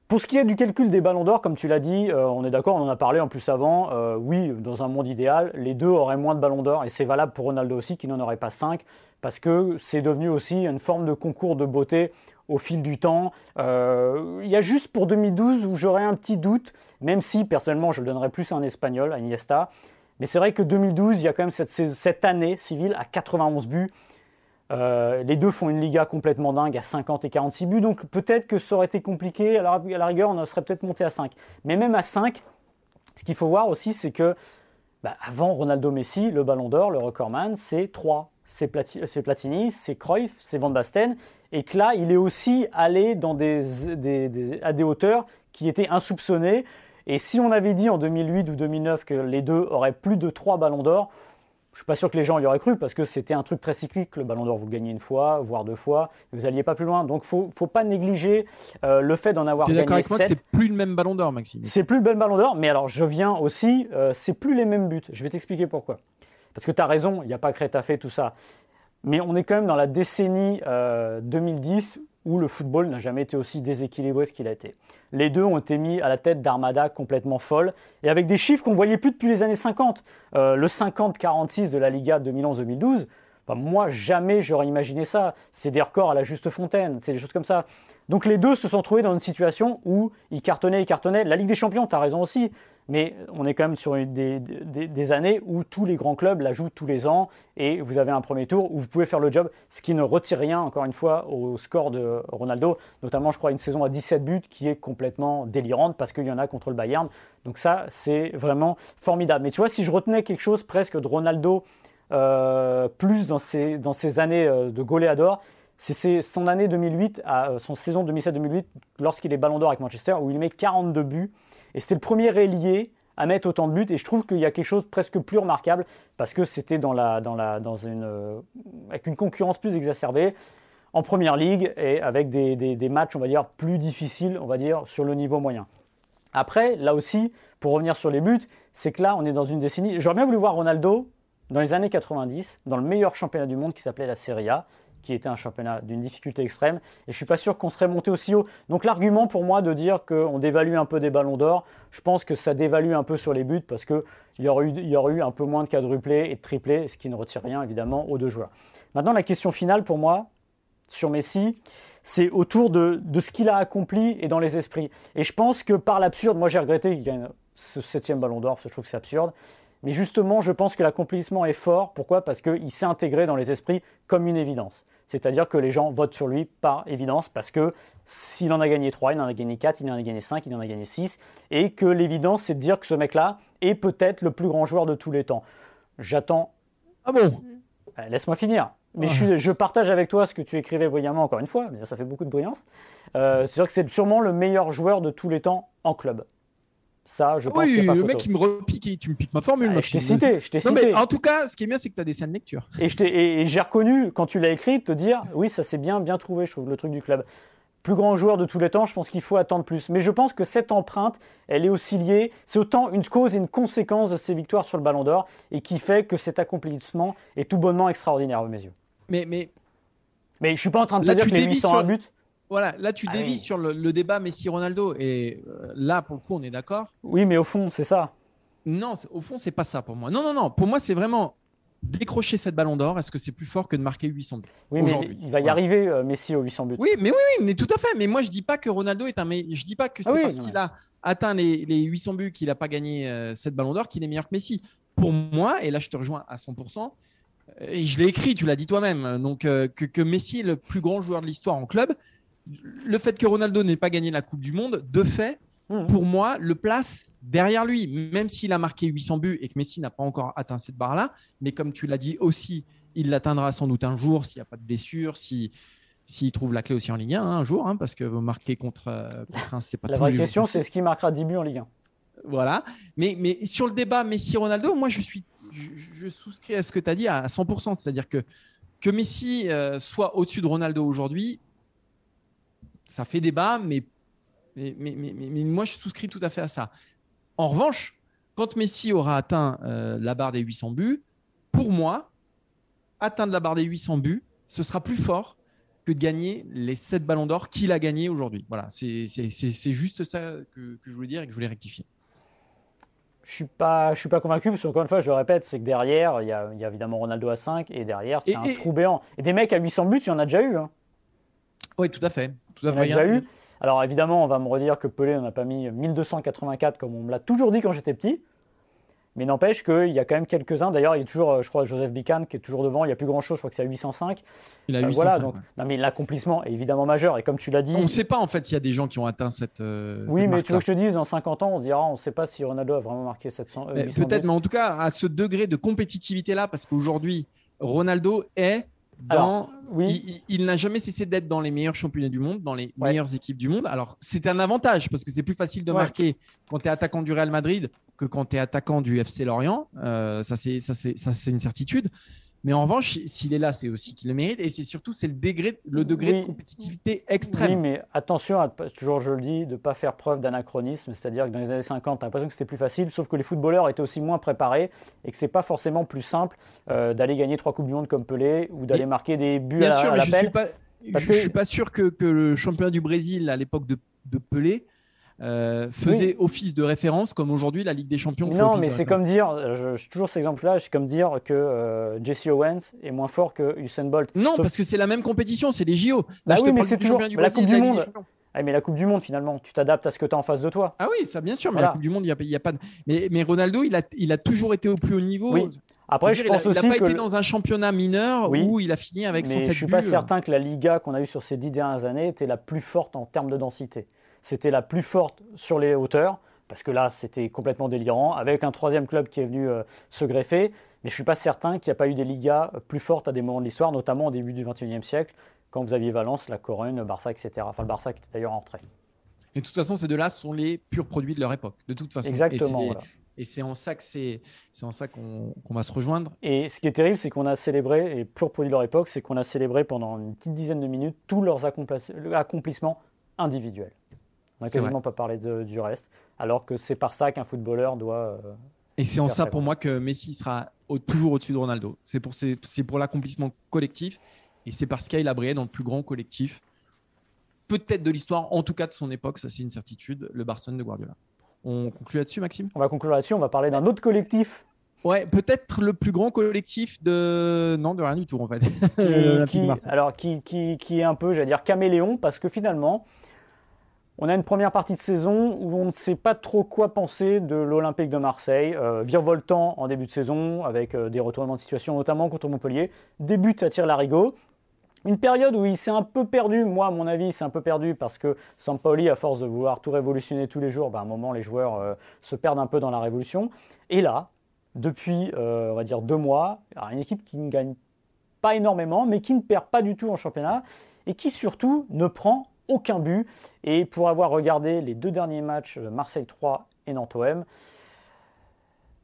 Pour ce qui est du calcul des ballons d'or, comme tu l'as dit, euh, on est d'accord, on en a parlé en plus avant. euh, oui, dans un monde idéal, les deux auraient moins de ballons d'or, et c'est valable pour Ronaldo aussi, qui n'en aurait pas cinq, parce que c'est devenu aussi une forme de concours de beauté au fil du temps. Euh, Il y a juste pour 2012 où j'aurais un petit doute, même si personnellement je le donnerais plus à un Espagnol, à Iniesta. Mais c'est vrai que 2012, il y a quand même cette, cette année civile à 91 buts. Euh, les deux font une Liga complètement dingue à 50 et 46 buts, donc peut-être que ça aurait été compliqué. À la, rigueur, on serait peut-être monté à 5. Mais même à 5, ce qu'il faut voir aussi, c'est que bah, avant Ronaldo Messi, le Ballon d'Or, le recordman, c'est 3. C'est Plati- c'est Platini, c'est Cruyff, c'est Van Basten. Et que là, il est aussi allé dans des, des- des- à des hauteurs qui étaient insoupçonnées. Et si on avait dit en 2008 ou 2009 que les deux auraient plus de 3 ballons d'or, je suis pas sûr que les gens y auraient cru parce que c'était un truc très cyclique. Le ballon d'or, vous le gagnez une fois, voire deux fois, et vous alliez pas plus loin. Donc, faut, faut pas négliger euh, le fait d'en avoir Tu es d'accord avec moi que 7. c'est plus le même ballon d'or, Maxime? C'est plus le bel ballon d'or, mais alors je viens aussi, euh, c'est plus les mêmes buts. Je vais t'expliquer pourquoi. Parce que tu as raison, il n'y a pas Crétafé, tout ça. Mais on est quand même dans la décennie euh, 2010 où le football n'a jamais été aussi déséquilibré ce qu'il a été. Les deux ont été mis à la tête d'armada complètement folle et avec des chiffres qu'on voyait plus depuis les années 50. Euh, le 50-46 de la Liga 2011-2012, enfin, moi jamais j'aurais imaginé ça. C'est des records à la juste fontaine, c'est des choses comme ça. Donc les deux se sont trouvés dans une situation où ils cartonnaient, ils cartonnaient. La Ligue des Champions, tu as raison aussi, mais on est quand même sur des, années où tous les grands clubs la jouent tous les ans et vous avez un premier tour où vous pouvez faire le job, ce qui ne retire rien, encore une fois, au score de Ronaldo, notamment je crois une saison à 17 buts qui est complètement délirante parce qu'il y en a contre le Bayern. Donc ça, c'est vraiment formidable. Mais tu vois, si je retenais quelque chose presque de Ronaldo euh, plus dans dans ces années euh, de goléador, c'est son année 2008, à, euh, son saison 2007-2008, lorsqu'il est ballon d'or avec Manchester, où il met 42 buts. Et c'était le premier ailier à mettre autant de buts. Et je trouve qu'il y a quelque chose de presque plus remarquable, parce que c'était dans la, dans la, dans une, euh, avec une concurrence plus exacerbée en première ligue et avec des, des- des matchs, on va dire, plus difficiles, on va dire, sur le niveau moyen. Après, là aussi, pour revenir sur les buts, c'est que là, on est dans une décennie. J'aurais bien voulu voir Ronaldo dans les années 90, dans le meilleur championnat du monde qui s'appelait la Serie A, qui était un championnat d'une difficulté extrême. Et je suis pas sûr qu'on serait monté aussi haut. Donc l'argument pour moi de dire qu'on dévalue un peu des ballons d'or, je pense que ça dévalue un peu sur les buts parce qu'il y, aurait eu, y eu un peu moins de quadruplés et de triplés, ce qui ne retire rien évidemment aux deux joueurs. Maintenant, la question finale pour moi sur Messi, c'est autour de, de ce qu'il a accompli et dans les esprits. Et je pense que par l'absurde, moi j'ai regretté qu'il gagne ce septième ballon d'or, parce que je trouve que c'est absurde. Mais justement, je pense que l'accomplissement est fort. Pourquoi? Parce qu'il s'est intégré dans les esprits comme une évidence. C'est-à-dire que les gens votent sur lui par évidence, parce que s'il en a gagné 3, il en a gagné 4, il en a gagné 5, il en a gagné 6, et que l'évidence, c'est de dire que ce mec-là est peut-être le plus grand joueur de tous les temps. J'attends. Ah bon? Euh, Laisse-moi finir. Mais je, partage avec toi ce que tu écrivais brillamment, encore une fois, mais ça fait beaucoup de brillance. Euh, C'est-à-dire que c'est sûrement le meilleur joueur de tous les temps en club. Ça, je pense qu'il Oui, n'y a pas le photo. mec qui me repique, et tu me piques ma formule. Ah, je t'ai cité, je t'ai cité. mais en tout cas, ce qui est bien, c'est que tu as des scènes lecture. Et, je t'ai- et- et j'ai reconnu, quand tu l'as écrit, te dire oui, ça c'est bien, bien trouvé, je trouve, le truc du club. Plus grand joueur de tous les temps, je pense qu'il faut attendre plus. Mais je pense que cette empreinte, elle est aussi liée, c'est autant une cause et une conséquence de ses victoires sur le Ballon d'Or et qui fait que cet accomplissement est tout bonnement extraordinaire à mes yeux. Mais, mais Mais je suis pas en train de te Là, dire que les dévies 801 sur- buts. Voilà, là, tu Ah dévis oui. sur le, le débat Messi-Ronaldo. Et euh, là, pour le coup, on est d'accord. Oui, mais au fond, c'est ça. Non, c'est- au fond, c'est pas ça pour moi. Non, non, non. Pour moi, c'est vraiment décrocher cette ballon d'or. Est-ce que c'est plus fort que de marquer 800 buts Oui, mais il va y voilà. arriver, euh, Messi, aux 800 buts. Oui, mais oui, oui, mais tout à fait. Mais moi, je dis pas que Ronaldo est un. Mais je dis pas que c'est Ah oui, parce qu'il a atteint les, les 800 buts qu'il n'a pas gagné euh, cette ballon d'or qu'il est meilleur que Messi. Pour moi, et là, je te rejoins à 100%. euh, Et je l'ai écrit, tu l'as dit toi-même. Donc, euh, que, que Messi est le plus grand joueur de l'histoire en club. Le fait que Ronaldo n'ait pas gagné la Coupe du Monde, de fait, Mhm. pour moi, le place derrière lui, même s'il a marqué 800 buts et que Messi n'a pas encore atteint cette barre-là. Mais comme tu l'as dit aussi, il l'atteindra sans doute un jour s'il n'y a pas de blessure, si s'il trouve la clé aussi en Ligue 1 hein, un jour, hein, parce que vous marquez contre, euh, contre un, c'est pas La vraie question, c'est ce qui marquera 10 buts en Ligue 1. Voilà. Mais, mais sur le débat Messi-Ronaldo, moi, je, suis, je, je souscris à ce que tu as dit à 100%. C'est-à-dire que, que Messi euh, soit au-dessus de Ronaldo aujourd'hui, ça fait débat, mais, mais, mais, mais- mais- mais moi, je souscris tout à fait à ça. En revanche, quand Messi aura atteint euh, la barre des 800 buts, pour moi, atteindre la barre des 800 buts, ce sera plus fort que de gagner les 7 ballons d'or qu'il a gagnés aujourd'hui. Voilà, c'est juste ça que, que je voulais dire et que je voulais rectifier. Je suis pas, je suis pas convaincu parce qu'encore une fois, je le répète, c'est que derrière, il y, a, il y a évidemment Ronaldo à 5 et derrière, c'est Et- un et- trou béant. Et des mecs à 800 buts, il y en a déjà eu. hein. Oui, tout à fait. Tout Il à y en a fait. déjà eu. Alors évidemment, on va me redire que Pelé n'en a pas mis 1284 comme on me l'a toujours dit quand j'étais petit. Mais n'empêche qu'il y a quand même quelques-uns. D'ailleurs, il y a toujours, euh, je crois, Joseph Bican qui est toujours devant. Il n'y a plus grand-chose. Je crois que c'est à 805. Il a Euh, 805. voilà. Donc, ouais. non, mais l'accomplissement est évidemment majeur. Et comme tu l'as dit, On ne sait pas en fait s'il y a des gens qui ont atteint cette. euh, oui, cette mais tu veux que je te dise, dans 50 ans, on se dira, on ne sait pas si Ronaldo a vraiment marqué 700. euh, Mais 800 Peut-être, mais en tout cas, à ce degré de compétitivité là, parce qu'aujourd'hui, Ronaldo est dans. Alors, oui. Il, n'a jamais cessé d'être dans les meilleurs championnats du monde, dans les Ouais. meilleures équipes du monde. Alors, c'est un avantage parce que c'est plus facile de Ouais. marquer quand tu es attaquant du Real Madrid que quand tu es attaquant du FC Lorient. Euh, ça, c'est ça, c'est ça, c'est une certitude. Mais en revanche, s'il est là, c'est aussi qu'il le mérite. Et c'est surtout c'est le degré, le degré Oui. de compétitivité Oui, extrême. mais attention, à, toujours je le dis, de ne pas faire preuve d'anachronisme. C'est-à-dire que dans les années 50, tu as l'impression que c'était plus facile, sauf que les footballeurs étaient aussi moins préparés et que c'est pas forcément plus simple euh, d'aller gagner trois Coupes du Monde comme Pelé ou d'aller marquer des buts Bien à, sûr, à mais je ne suis pas, Parce je, que- je suis pas sûr que, que le championnat du Brésil à l'époque de, de Pelé euh, faisait office de référence comme aujourd'hui la Ligue des Champions. fait Non, mais c'est comme dire, euh, je, je- toujours cet exemple-là, c'est comme dire que euh, Jesse Owens est moins fort que Usain Bolt. Non, Sauf- parce que c'est la même compétition, c'est les JO. Là, Bah te oui, mais c'est toujours- du la Coupe du Monde. Ah, mais la Coupe du Monde, finalement, tu t'adaptes à ce que tu as en face de toi. Ah oui, ça bien sûr, mais Voilà. la Coupe du Monde, il n'y a, il y a pas de. Mais, mais Ronaldo, il a, il a toujours été au plus haut niveau. Oui. Après, Je je veux dire, pense il a- aussi il n'a pas que. été dans un championnat mineur Oui. où il a fini avec Mais 107 je suis buts. pas certain que la Liga qu'on a eue sur ces dix dernières années était la plus forte en termes de densité. C'était la plus forte sur les hauteurs, parce que là, c'était complètement délirant, avec un troisième club qui est venu euh, se greffer. Mais je suis pas certain qu'il n'y a pas eu des Ligas euh, plus fortes à des moments de l'histoire, notamment au début du XXIe siècle, quand vous aviez Valence, la Corogne, le Barça, etc. Enfin, le Barça qui était d'ailleurs en retrait. Et de toute façon, ces deux-là sont les purs produits de leur époque, de toute façon. Et Exactement. c'est- voilà. Et c'est en ça que c'est, c'est en ça qu'on, va se rejoindre. Et ce qui est terrible, c'est qu'on a célébré, et pur produit de leur époque, c'est qu'on a célébré pendant une petite dizaine de minutes tous leurs accomplis- accomplissements individuels. On n'a quasiment pas parlé de- du reste, alors que c'est par ça qu'un footballeur doit. euh, Et c'est en ça pour moi que Messi sera au- toujours au-dessus de Ronaldo. C'est pour, c'est pour l'accomplissement collectif Et c'est parce qu'il a brillé dans le plus grand collectif, peut-être de l'histoire, en tout cas de son époque, ça c'est une certitude, le Barcelone de Guardiola. On conclut là-dessus, Maxime? On va conclure là-dessus. On va parler d'un autre collectif Ouais, peut-être le plus grand collectif de. Non, de rien du tout, en fait. qui, <laughs> alors qui, qui, qui est un peu, j'allais dire, caméléon, parce que finalement, on a une première partie de saison où on ne sait pas trop quoi penser de l'Olympique de Marseille, euh, virevoltant en début de saison, avec euh, des retournements de situation, notamment contre Montpellier, débute à tir larigot. Une période où il s'est un peu perdu, moi à mon avis, il s'est un peu perdu parce que Sampaoli, à force de vouloir tout révolutionner tous les jours, bah, à un moment les joueurs euh, se perdent un peu dans la révolution. Et là, depuis, on va dire, deux mois, une équipe qui ne gagne pas énormément, mais qui ne perd pas du tout en championnat et qui surtout ne prend aucun but. Et pour avoir regardé les deux derniers matchs, euh, Marseille 3 et Nantes OM,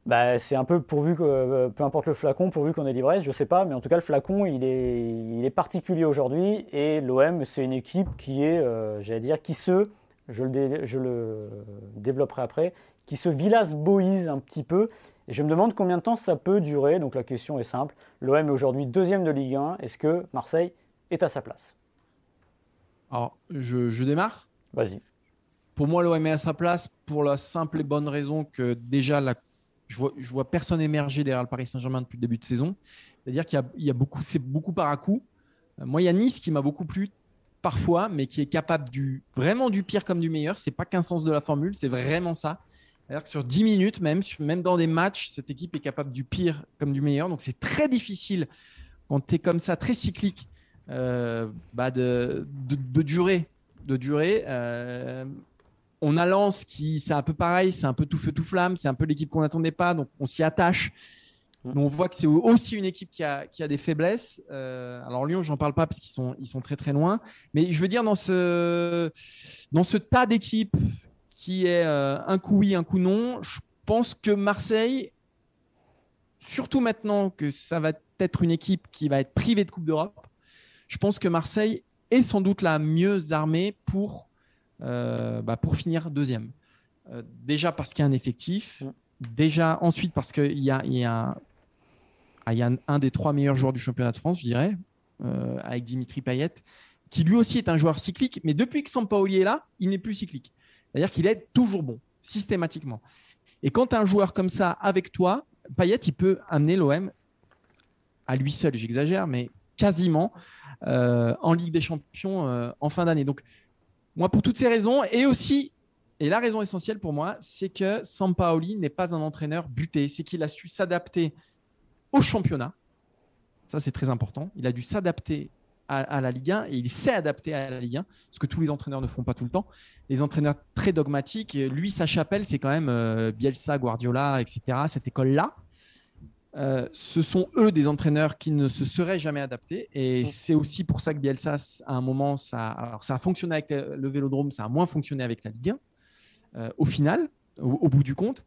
bah, c'est un peu pourvu que, euh, peu importe le flacon, pourvu qu'on ait l'ivresse, je sais pas, mais en tout cas le flacon il est, il est particulier aujourd'hui et l'OM c'est une équipe qui est, euh, j'allais dire, qui se, je le, dé- je le développerai après, qui se Villas-Boïse un petit peu. Et je me demande combien de temps ça peut durer. Donc la question est simple. L'OM est aujourd'hui deuxième de Ligue 1. Est-ce que Marseille est à sa place? Alors, je, je démarre. Vas-y. Pour moi, l'OM est à sa place pour la simple et bonne raison que déjà, la- je vois, je vois personne émerger derrière le Paris Saint-Germain depuis le début de saison. C'est-à-dire qu'il y a, il y a beaucoup, c'est beaucoup par à coup. Euh, Moi, il y a Nice qui m'a beaucoup plu parfois, mais qui est capable du vraiment du pire comme du meilleur. C'est pas qu'un sens de la formule, c'est vraiment ça. C'est-à-dire que sur 10 minutes, même, même dans des matchs, cette équipe est capable du pire comme du meilleur. Donc c'est très difficile quand tu es comme ça, très cyclique, bah, de, de, de durer. De durer. Euh, on a Lens qui, c'est un peu pareil, c'est un peu tout feu tout flamme, c'est un peu l'équipe qu'on n'attendait pas, donc on s'y attache. Mais on voit que c'est aussi une équipe qui a, qui a des faiblesses. Euh, alors Lyon, j'en parle pas parce qu'ils sont, ils sont très très loin. Mais je veux dire, dans ce, dans ce tas d'équipes qui est euh, un coup oui, un coup non, je pense que Marseille, surtout maintenant que ça va être une équipe qui va être privée de Coupe d'Europe, je pense que Marseille est sans doute la mieux armée pour, euh, bah, pour finir deuxième. Euh, déjà parce qu'il y a un effectif, déjà ensuite parce qu'il y a, il y, a, ah, il y a un, un des trois meilleurs joueurs du championnat de France, je dirais, euh, avec Dimitri Payet, qui lui aussi est un joueur cyclique, mais depuis que Sampaoli est là, il n'est plus cyclique. C'est-à-dire qu'il est toujours bon, systématiquement. Et quand tu as un joueur comme ça avec toi, Payet, il peut amener l'OM à lui seul, j'exagère, mais quasiment euh, en Ligue des Champions euh, en fin d'année. Donc, moi, pour toutes ces raisons, et aussi, et la raison essentielle pour moi, c'est que Sampaoli n'est pas un entraîneur buté, c'est qu'il a su s'adapter au championnat. Ça, c'est très important. Il a dû s'adapter à, la Ligue 1 et il s'est adapté à la Ligue 1, ce que tous les entraîneurs ne font pas tout le temps. Les entraîneurs très dogmatiques, lui, sa chapelle, c'est quand même euh, Bielsa, Guardiola, etc., cette école-là. Euh, ce sont eux des entraîneurs qui ne se seraient jamais adaptés. Et c'est aussi pour ça que Bielsa, à un moment, ça, alors ça a fonctionné avec le, Vélodrome, ça a moins fonctionné avec la Ligue 1, euh, au final, au, au bout du compte.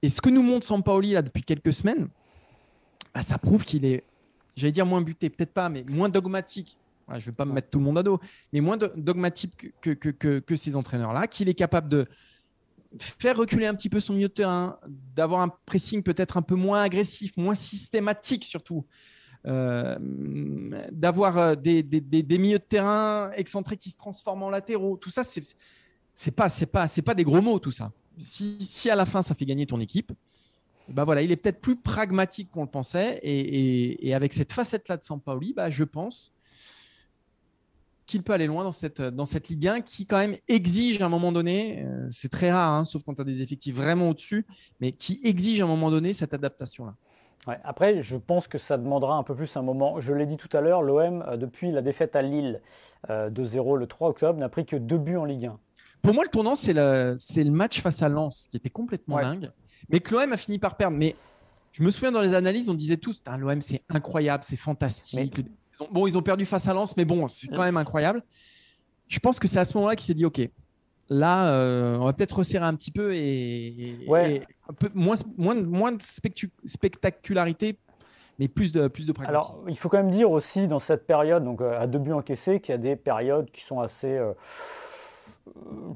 Et ce que nous montre Sampaoli là depuis quelques semaines, bah, ça prouve qu'il est, j'allais dire moins buté, peut-être pas, mais moins dogmatique. Je ne vais pas me mettre tout le monde à dos, mais moins do- dogmatique que, que, que, que ces entraîneurs-là, qu'il est capable de faire reculer un petit peu son milieu de terrain, d'avoir un pressing peut-être un peu moins agressif, moins systématique surtout, euh, d'avoir euh, des, des, des, milieux de terrain excentrés qui se transforment en latéraux. Tout ça, c'est c'est pas c'est pas c'est pas des gros mots tout ça. Si, si à la fin ça fait gagner ton équipe, bah voilà, il est peut-être plus pragmatique qu'on le pensait et, et, avec cette facette là de Sampaoli, bah je pense qu'il peut aller loin dans cette, dans cette Ligue 1 qui quand même exige à un moment donné, euh, c'est très rare, hein, sauf quand tu as des effectifs vraiment au-dessus, mais qui exige à un moment donné cette adaptation-là. Ouais, après, je pense que ça demandera un peu plus un moment. Je l'ai dit tout à l'heure, l'OM, euh, depuis la défaite à Lille euh, 2-0 le 3 octobre, n'a pris que deux buts en Ligue 1. Pour moi, le tournant, c'est le, c'est le match face à Lens, qui était complètement Ouais. dingue, mais que l'OM a fini par perdre. Mais je me souviens dans les analyses, on disait tous, l'OM, c'est incroyable, c'est fantastique. Ils ont- bon, ils ont perdu face à Lens, mais bon, c'est quand même incroyable. Je pense que c'est à ce moment-là qu'il s'est dit, OK, là, euh, on va peut-être resserrer un petit peu et, et- Ouais. et un peu moins, moins, moins de spectacularité, mais plus de, plus de pragmatisme. Alors, il faut quand même dire aussi dans cette période, donc euh, à deux buts encaissés, qu'il y a des périodes qui sont assez, euh,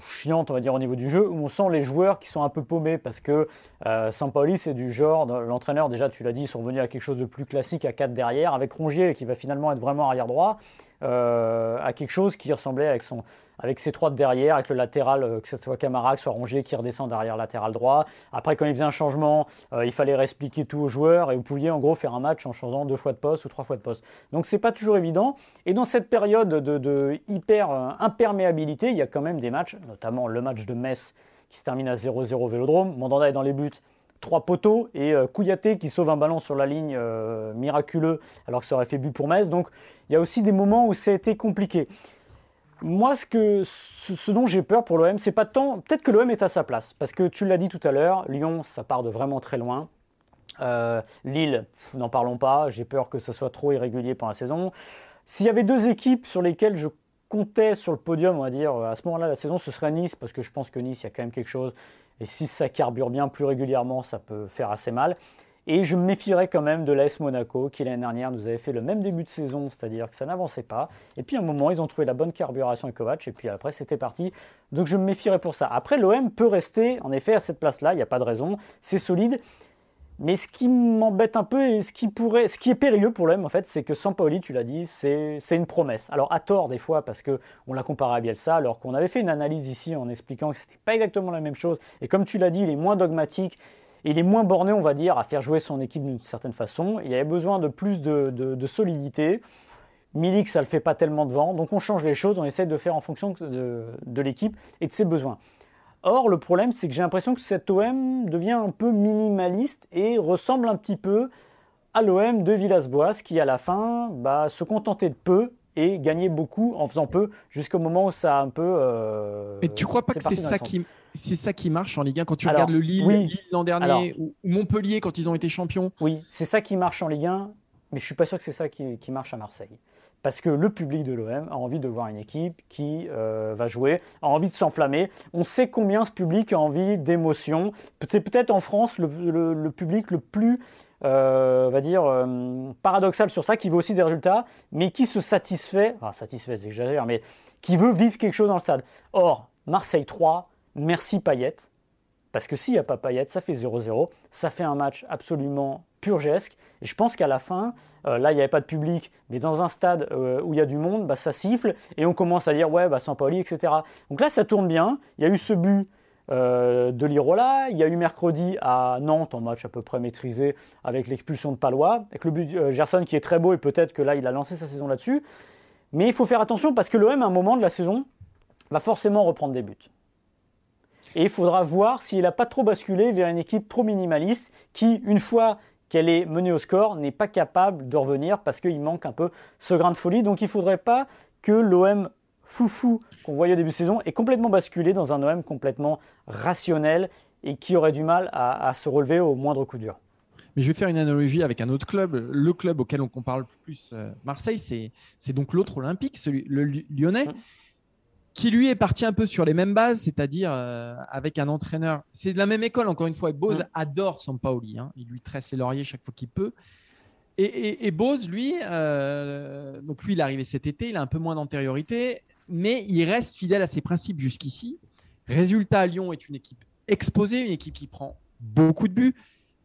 chiante, on va dire, au niveau du jeu, où on sent les joueurs qui sont un peu paumés parce que euh, Sampaoli, c'est du genre, l'entraîneur, déjà, tu l'as dit, ils sont revenus à quelque chose de plus classique à 4 derrière, avec Rongier qui va finalement être vraiment arrière droit, euh, à quelque chose qui ressemblait avec son, avec ses trois de derrière, avec le latéral, euh, que ce soit Camara, que ce soit Rongier qui redescend derrière latéral droit. Après, quand il faisait un changement, euh, il fallait réexpliquer tout aux joueurs et vous pouviez en gros faire un match en changeant deux fois de poste ou trois fois de poste. Donc c'est pas toujours évident. Et dans cette période de, hyper euh, imperméabilité, il y a quand même des matchs, notamment le match de Metz qui se termine à 0-0 Vélodrome. Mandanda est dans les buts trois poteaux et Kouyaté qui sauve un ballon sur la ligne miraculeux alors que ça aurait fait but pour Metz. Donc il y a aussi des moments où ça a été compliqué. Moi, ce, que, ce, dont j'ai peur pour l'OM, c'est pas tant. Peut-être que l'OM est à sa place, parce que tu l'as dit tout à l'heure, Lyon, ça part de vraiment très loin. Euh, Lille, n'en parlons pas. J'ai peur que ça soit trop irrégulier pendant la saison. S'il y avait deux équipes sur lesquelles je comptais sur le podium, on va dire, à ce moment-là, la saison, ce serait Nice, parce que je pense que Nice, il y a quand même quelque chose. Et si ça carbure bien plus régulièrement, ça peut faire assez mal. Et je me méfierais quand même de l'AS Monaco, qui l'année dernière nous avait fait le même début de saison, c'est-à-dire que ça n'avançait pas. Et puis à un moment, ils ont trouvé la bonne carburation avec Kovac, et puis après, c'était parti. Donc je me méfierais pour ça. Après, l'OM peut rester, en effet, à cette place-là, il n'y a pas de raison, c'est solide. Mais ce qui m'embête un peu et ce qui, pourrait, ce qui est périlleux pour l'OM, en fait, c'est que Sampaoli, tu l'as dit, c'est une promesse. Alors à tort des fois, parce qu'on l'a comparé à Bielsa, alors qu'on avait fait une analyse ici en expliquant que ce n'était pas exactement la même chose. Et comme tu l'as dit, il est moins dogmatique il est moins borné, on va dire, à faire jouer son équipe d'une certaine façon. Il avait besoin de plus de, solidité. Milik, ça ne le fait pas tellement devant. Donc on change les choses, on essaie de faire en fonction de, l'équipe et de ses besoins. Or, le problème, c'est que j'ai l'impression que cet OM devient un peu minimaliste et ressemble un petit peu à l'OM de Villas-Boas qui, à la fin, bah, se contentait de peu et gagner beaucoup en faisant peu jusqu'au moment où ça a un peu. Euh, et tu crois pas que c'est ça qui c'est ça qui marche en Ligue 1 quand tu regardes le Lille, l'an dernier ou Montpellier quand ils ont été champions? Oui, c'est ça qui marche en Ligue 1, mais je suis pas sûr que c'est ça qui, marche à Marseille. Parce que le public de l'OM a envie de voir une équipe qui euh, va jouer, a envie de s'enflammer. On sait combien ce public a envie d'émotion. C'est peut-être en France le, public le plus euh, va dire, euh, paradoxal sur ça, qui veut aussi des résultats, mais qui se satisfait, enfin satisfait, j'exagère, mais qui veut vivre quelque chose dans le stade. Or, Marseille 3, merci Payet. Parce que s'il n'y a pas Payet, ça fait 0-0. Ça fait un match absolument purgesque. Et je pense qu'à la fin, euh, là, il n'y avait pas de public, mais dans un stade euh, où il y a du monde, bah, ça siffle et on commence à dire ouais, bah, Saint-Pauli, etc. Donc là, ça tourne bien. Il y a eu ce but euh, de l'Irola. Il y a eu mercredi à Nantes, en match à peu près maîtrisé, avec l'expulsion de Palois, avec le but Gerson qui est très beau et peut-être que là, il a lancé sa saison là-dessus. Mais il faut faire attention parce que l'OM, à un moment de la saison, va forcément reprendre des buts. Et il faudra voir s'il n'a pas trop basculé vers une équipe trop minimaliste qui, une fois qu'elle est menée au score, n'est pas capable de revenir parce qu'il manque un peu ce grain de folie. Donc il ne faudrait pas que l'OM foufou qu'on voyait au début de saison ait complètement basculé dans un OM complètement rationnel et qui aurait du mal à, se relever au moindre coup dur. Mais je vais faire une analogie avec un autre club. Le club auquel on parle plus, euh, Marseille, c'est donc l'autre olympique, celui, le lyonnais. Hum qui lui est parti un peu sur les mêmes bases, c'est-à-dire euh, avec un entraîneur. C'est de la même école, encore une fois. Et Bose mm. adore Sampaoli. Hein. Il lui tresse les lauriers chaque fois qu'il peut. Et, et, Bose, lui, euh, donc lui, il est arrivé cet été, il a un peu moins d'antériorité, mais il reste fidèle à ses principes jusqu'ici. Résultat, Lyon est une équipe exposée, une équipe qui prend beaucoup de buts.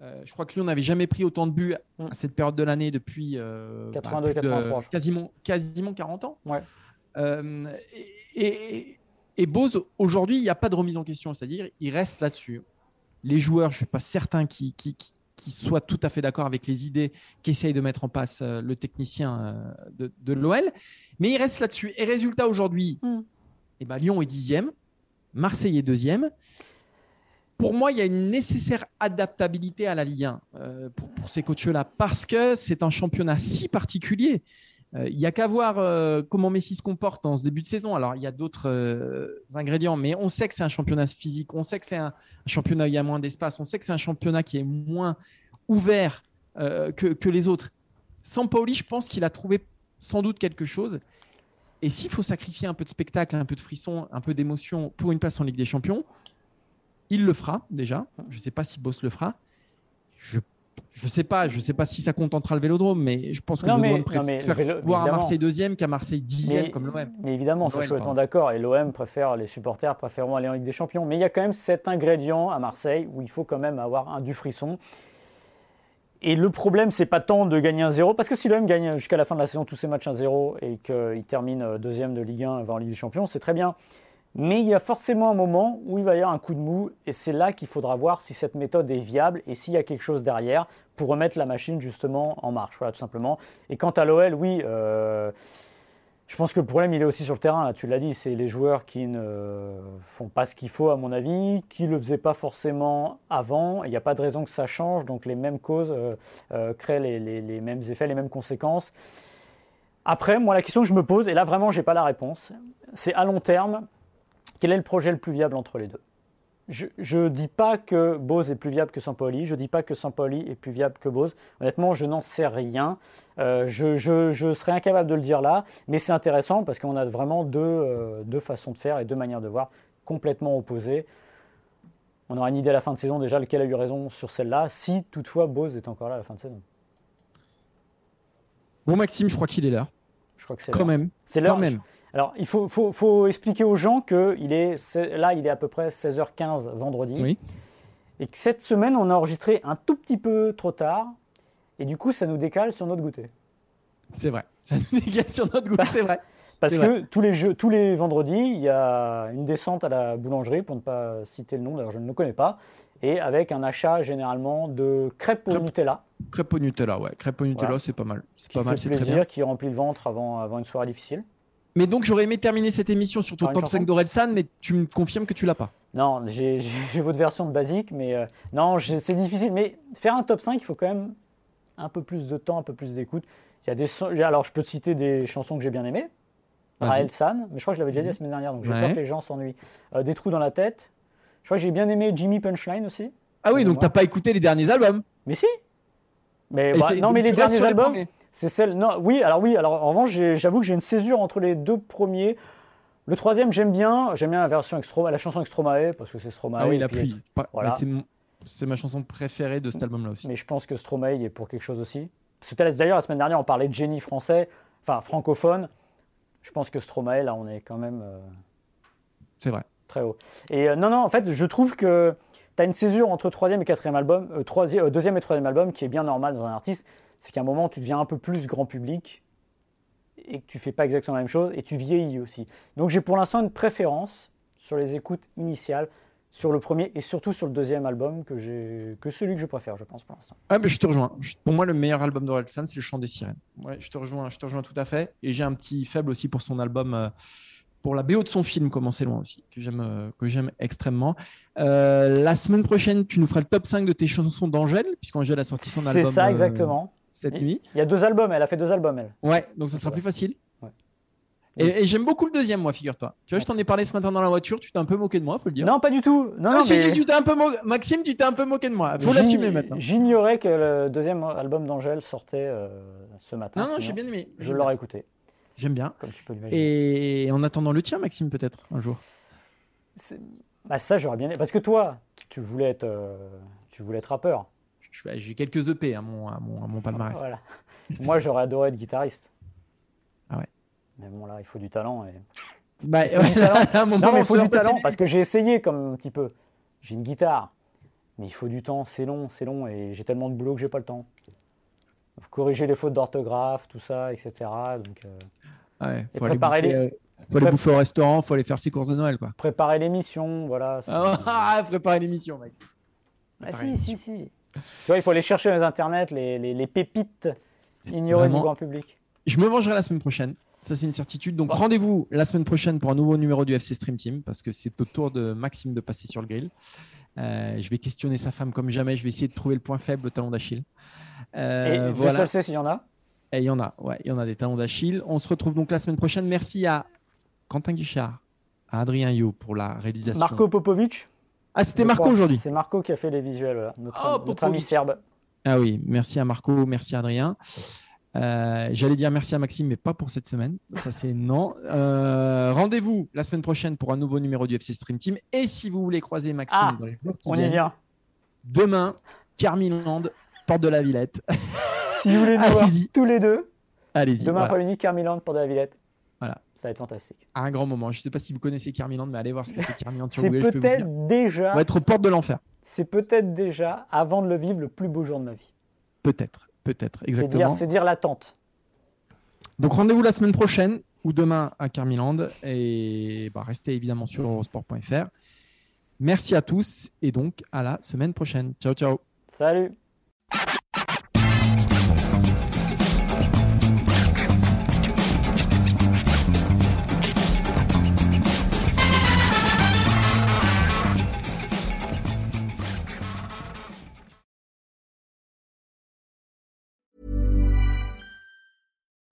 Euh, je crois que Lyon n'avait jamais pris autant de buts à mm. cette période de l'année depuis 82, 83, quasiment, quasiment 40 ans. Ouais. Et, et, et Bose, aujourd'hui, il n'y a pas de remise en question, c'est-à-dire il reste là-dessus. Les joueurs, je ne suis pas certain qu'ils soient tout à fait d'accord avec les idées qu'essaye de mettre en place euh, le technicien euh, de, l'OL, mais il reste là-dessus. Et résultat, aujourd'hui, mm. eh ben, Lyon est dixième, Marseille est deuxième. Pour moi, il y a une nécessaire adaptabilité à la Ligue 1 euh, pour, pour, ces coachs-là, parce que c'est un championnat si particulier. Euh, il n'y a qu'à voir euh, comment Messi se comporte en ce début de saison. Alors, il y a d'autres euh, ingrédients, mais on sait que c'est un championnat physique, on sait que c'est un, championnat où il y a moins d'espace, on sait que c'est un championnat qui est moins ouvert que, les autres. Sans Pauli, je pense qu'il a trouvé sans doute quelque chose. Et s'il faut sacrifier un peu de spectacle, un peu de frisson, un peu d'émotion pour une place en Ligue des Champions, il le fera déjà. Je ne sais pas si Boss le fera. Je Je sais pas, je sais pas si ça contentera le Vélodrome, mais je pense que Non, le mais- Vélodrome non, mais préfère le Vélo- voir à. Marseille deuxième qu'à Marseille dixième Mais- comme l'OM. Mais évidemment, ça je suis autant pardon. d'accord. Et l'OM préfère, les supporters préféreront aller en Ligue des Champions. Mais il y a quand même cet ingrédient à Marseille où il faut quand même avoir un du frisson. Et le problème, c'est pas tant de gagner un 0 parce que si l'OM gagne jusqu'à la fin de la saison tous ses matchs 1-0 et qu'il termine euh, deuxième de Ligue 1 avant Ligue des Champions, c'est très bien. Mais il y a forcément un moment où il va y avoir un coup de mou et c'est là qu'il faudra voir si cette méthode est viable et s'il y a quelque chose derrière pour remettre la machine justement en marche, voilà tout simplement. Et quant à l'OL, oui, euh, je pense que le problème, il est aussi sur le terrain. Tu l'as dit, c'est les joueurs qui ne font pas ce qu'il faut, à mon avis, qui ne le faisaient pas forcément avant. Il n'y a pas de raison que ça change. Donc, les mêmes causes euh, euh, créent les, les- les mêmes effets, les mêmes conséquences. Après, moi, la question que je me pose, et là, vraiment, je n'ai pas la réponse, c'est à long terme, quel est le projet le plus viable entre les deux? Je ne dis pas que Bose est plus viable que Sampoli, je ne dis pas que Sampoli est plus viable que Bose. Honnêtement, je n'en sais rien. Euh, je, je- je serais incapable de le dire là, mais c'est intéressant parce qu'on a vraiment deux, euh, deux façons de faire et deux manières de voir complètement opposées. On aura une idée à la fin de saison déjà lequel a eu raison sur celle-là, si toutefois Bose est encore là à la fin de saison. Bon, Maxime, je crois qu'il est là. Je crois que c'est Quand même. C'est Quand l'heure. même. Alors, il faut, faut- faut expliquer aux gens que il est, là, il est à peu près 16h15 vendredi. Oui. Et que cette semaine, on a enregistré un tout petit peu trop tard. Et du coup, ça nous décale sur notre goûter. C'est vrai. Ça nous dégage sur notre goût. C'est vrai. Parce que tous les, jeux, tous les vendredis, il y a une descente à la boulangerie, pour ne pas citer le nom, d'ailleurs je ne le connais pas, et avec un achat généralement de crêpes au Crêpes. Nutella, Crêpe au Nutella, ouais. Crêpe au Nutella, Voilà. c'est pas mal. C'est pas mal, c'est très plaisir, bien. qui remplit le ventre avant, avant une soirée difficile. Mais donc, j'aurais aimé terminer cette émission sur ton top 5 chanson d'Orelsan, mais tu me confirmes que tu l'as pas. Non, j'ai votre version de basique, mais euh, non, c'est difficile. Mais faire un top 5, il faut quand même un peu plus de temps, un peu plus d'écoute. Il y a des alors, je peux te citer des chansons que j'ai bien aimées. Raël San, mais je crois que je l'avais déjà dit la semaine dernière, donc j'ai Ouais. peur que les gens s'ennuient. Euh, des trous dans la tête. Je crois que j'ai bien aimé Jimmy Punchline aussi. Ah oui, donc t'as pas écouté les derniers albums. Mais si Mais bah, non, mais les derniers albums. C'est celle. Non, oui, alors oui, alors en revanche, j'avoue que j'ai une césure entre les deux premiers. Le troisième, j'aime bien. J'aime bien la version la chanson Extromae, parce que c'est Stromae. Ah oui, la pluie. Pas- voilà. c'est ma chanson préférée de cet album-là aussi. Mais je pense que Stromae est pour quelque chose aussi. D'ailleurs, la semaine dernière, on parlait de génie français, enfin francophone. Je pense que Stromae, là, on est quand même euh, C'est vrai. très haut. Et euh, non, non, en fait, je trouve que tu as une césure entre troisième et quatrième album, euh, troisième- euh, deuxième et troisième album, qui est bien normal dans un artiste. C'est qu'à un moment, tu deviens un peu plus grand public et que tu fais pas exactement la même chose et tu vieillis aussi. Donc, j'ai pour l'instant une préférence sur les écoutes initiales, sur le premier et surtout sur le deuxième album que j'ai, que celui que je préfère, je pense pour l'instant. Ah, je te rejoins. Pour moi, le meilleur album d'Orelsan, c'est Le Chant des Sirènes. Ouais, je te rejoins, je te rejoins tout à fait. Et j'ai un petit faible aussi pour son album, euh, pour la BO de son film, Comment c'est loin aussi, que j'aime, euh, que j'aime extrêmement. Euh, la semaine prochaine, tu nous feras le top 5 de tes chansons d'Angèle, puisqu'Angèle a sorti son C'est album. ça euh, exactement. Cette Et- nuit. Il y a deux albums, elle a fait deux albums, elle. Ouais, donc ça sera plus facile. Ouais. Et, et j'aime beaucoup le deuxième, moi, figure-toi. Tu vois, je t'en ai parlé ce matin dans la voiture, tu t'es un peu moqué de moi, faut le dire. Non, pas du tout. Non, Ah, non, si, mais si, tu t'es un peu mo- Maxime, tu t'es un peu moqué de moi. Faut l'assumer maintenant. J'ignorais que le deuxième album d'Angèle sortait euh, ce matin. Non, non, j'ai bien aimé. Je l'aurais écouté, J'aime bien. comme tu peux l'imaginer. Et en attendant le tien, Maxime, peut-être, un jour. Bah, ça, j'aurais bien aimé. Parce que toi, tu voulais être, euh, tu voulais être rappeur. J'ai quelques EP à mon, à mon, à mon palmarès. Voilà. <laughs> Moi, j'aurais adoré être guitariste. Ah ouais. Mais bon, là, il faut du talent. Et... Bah, faut du <laughs> ouais, talent. un moment, Non, mais il faut du talent. Parce que j'ai essayé comme un petit peu. J'ai une guitare. Mais il faut du temps. C'est long, c'est long. Et j'ai tellement de boulot que j'ai pas le temps. Faut corriger les fautes d'orthographe, tout ça, etc. Donc, euh, Ouais, Et faut aller, préparer bouffer, les- euh, faut aller Prép- bouffer au restaurant, faut aller faire ses courses de Noël, quoi. préparer l'émission, voilà. <laughs> Ah, préparer l'émission, Max. Ah, si, si, si. Tu vois, il faut aller chercher dans les internets les, les- les pépites ignorées Vraiment. du grand public. Je me vengerai la semaine prochaine. Ça, c'est une certitude. Donc, rendez-vous la semaine prochaine pour un nouveau numéro du FC Stream Team parce que c'est au tour de Maxime de passer sur le grill. Euh, je vais questionner sa femme comme jamais. Je vais essayer de trouver le point faible, le talon d'Achille. Euh, Et voilà. seul sait s'il y en a. Et il y en a, ouais, il y en a des talons d'Achille. On se retrouve donc la semaine prochaine. Merci à Quentin Guichard, à Adrien Yo pour la réalisation. Marco Popovic. Ah, c'était Marco aujourd'hui. C'est Marco qui a fait les visuels, voilà. notre, Oh, notre ami serbe. Ah oui, merci à Marco, merci à Adrien. Euh, J'allais dire merci à Maxime, mais pas pour cette semaine. Ça, c'est non. Euh, Rendez-vous la semaine prochaine pour un nouveau numéro du FC Stream Team. Et si vous voulez croiser Maxime Ah, dans les jours qui On y viennent, vient. demain, Carmiland, porte de la Villette. Si vous voulez nous <laughs> voir tous les deux, Allez-y. demain voilà. après-midi, Carmiland, Porte de la Villette. Ça va être fantastique. Un grand moment. Je ne sais pas si vous connaissez Carmiland, mais allez voir ce que c'est Carmiland sur C'est Google. dire. peut-être déjà, On va être aux portes de l'enfer. c'est peut-être déjà, avant de le vivre, le plus beau jour de ma vie. Peut-être. Peut-être. C'est Exactement. dire, c'est dire l'attente. Donc rendez-vous la semaine prochaine ou demain à Carmiland et bah, restez évidemment sur eurosport.fr. Merci à tous et donc à la semaine prochaine. Ciao ciao. Salut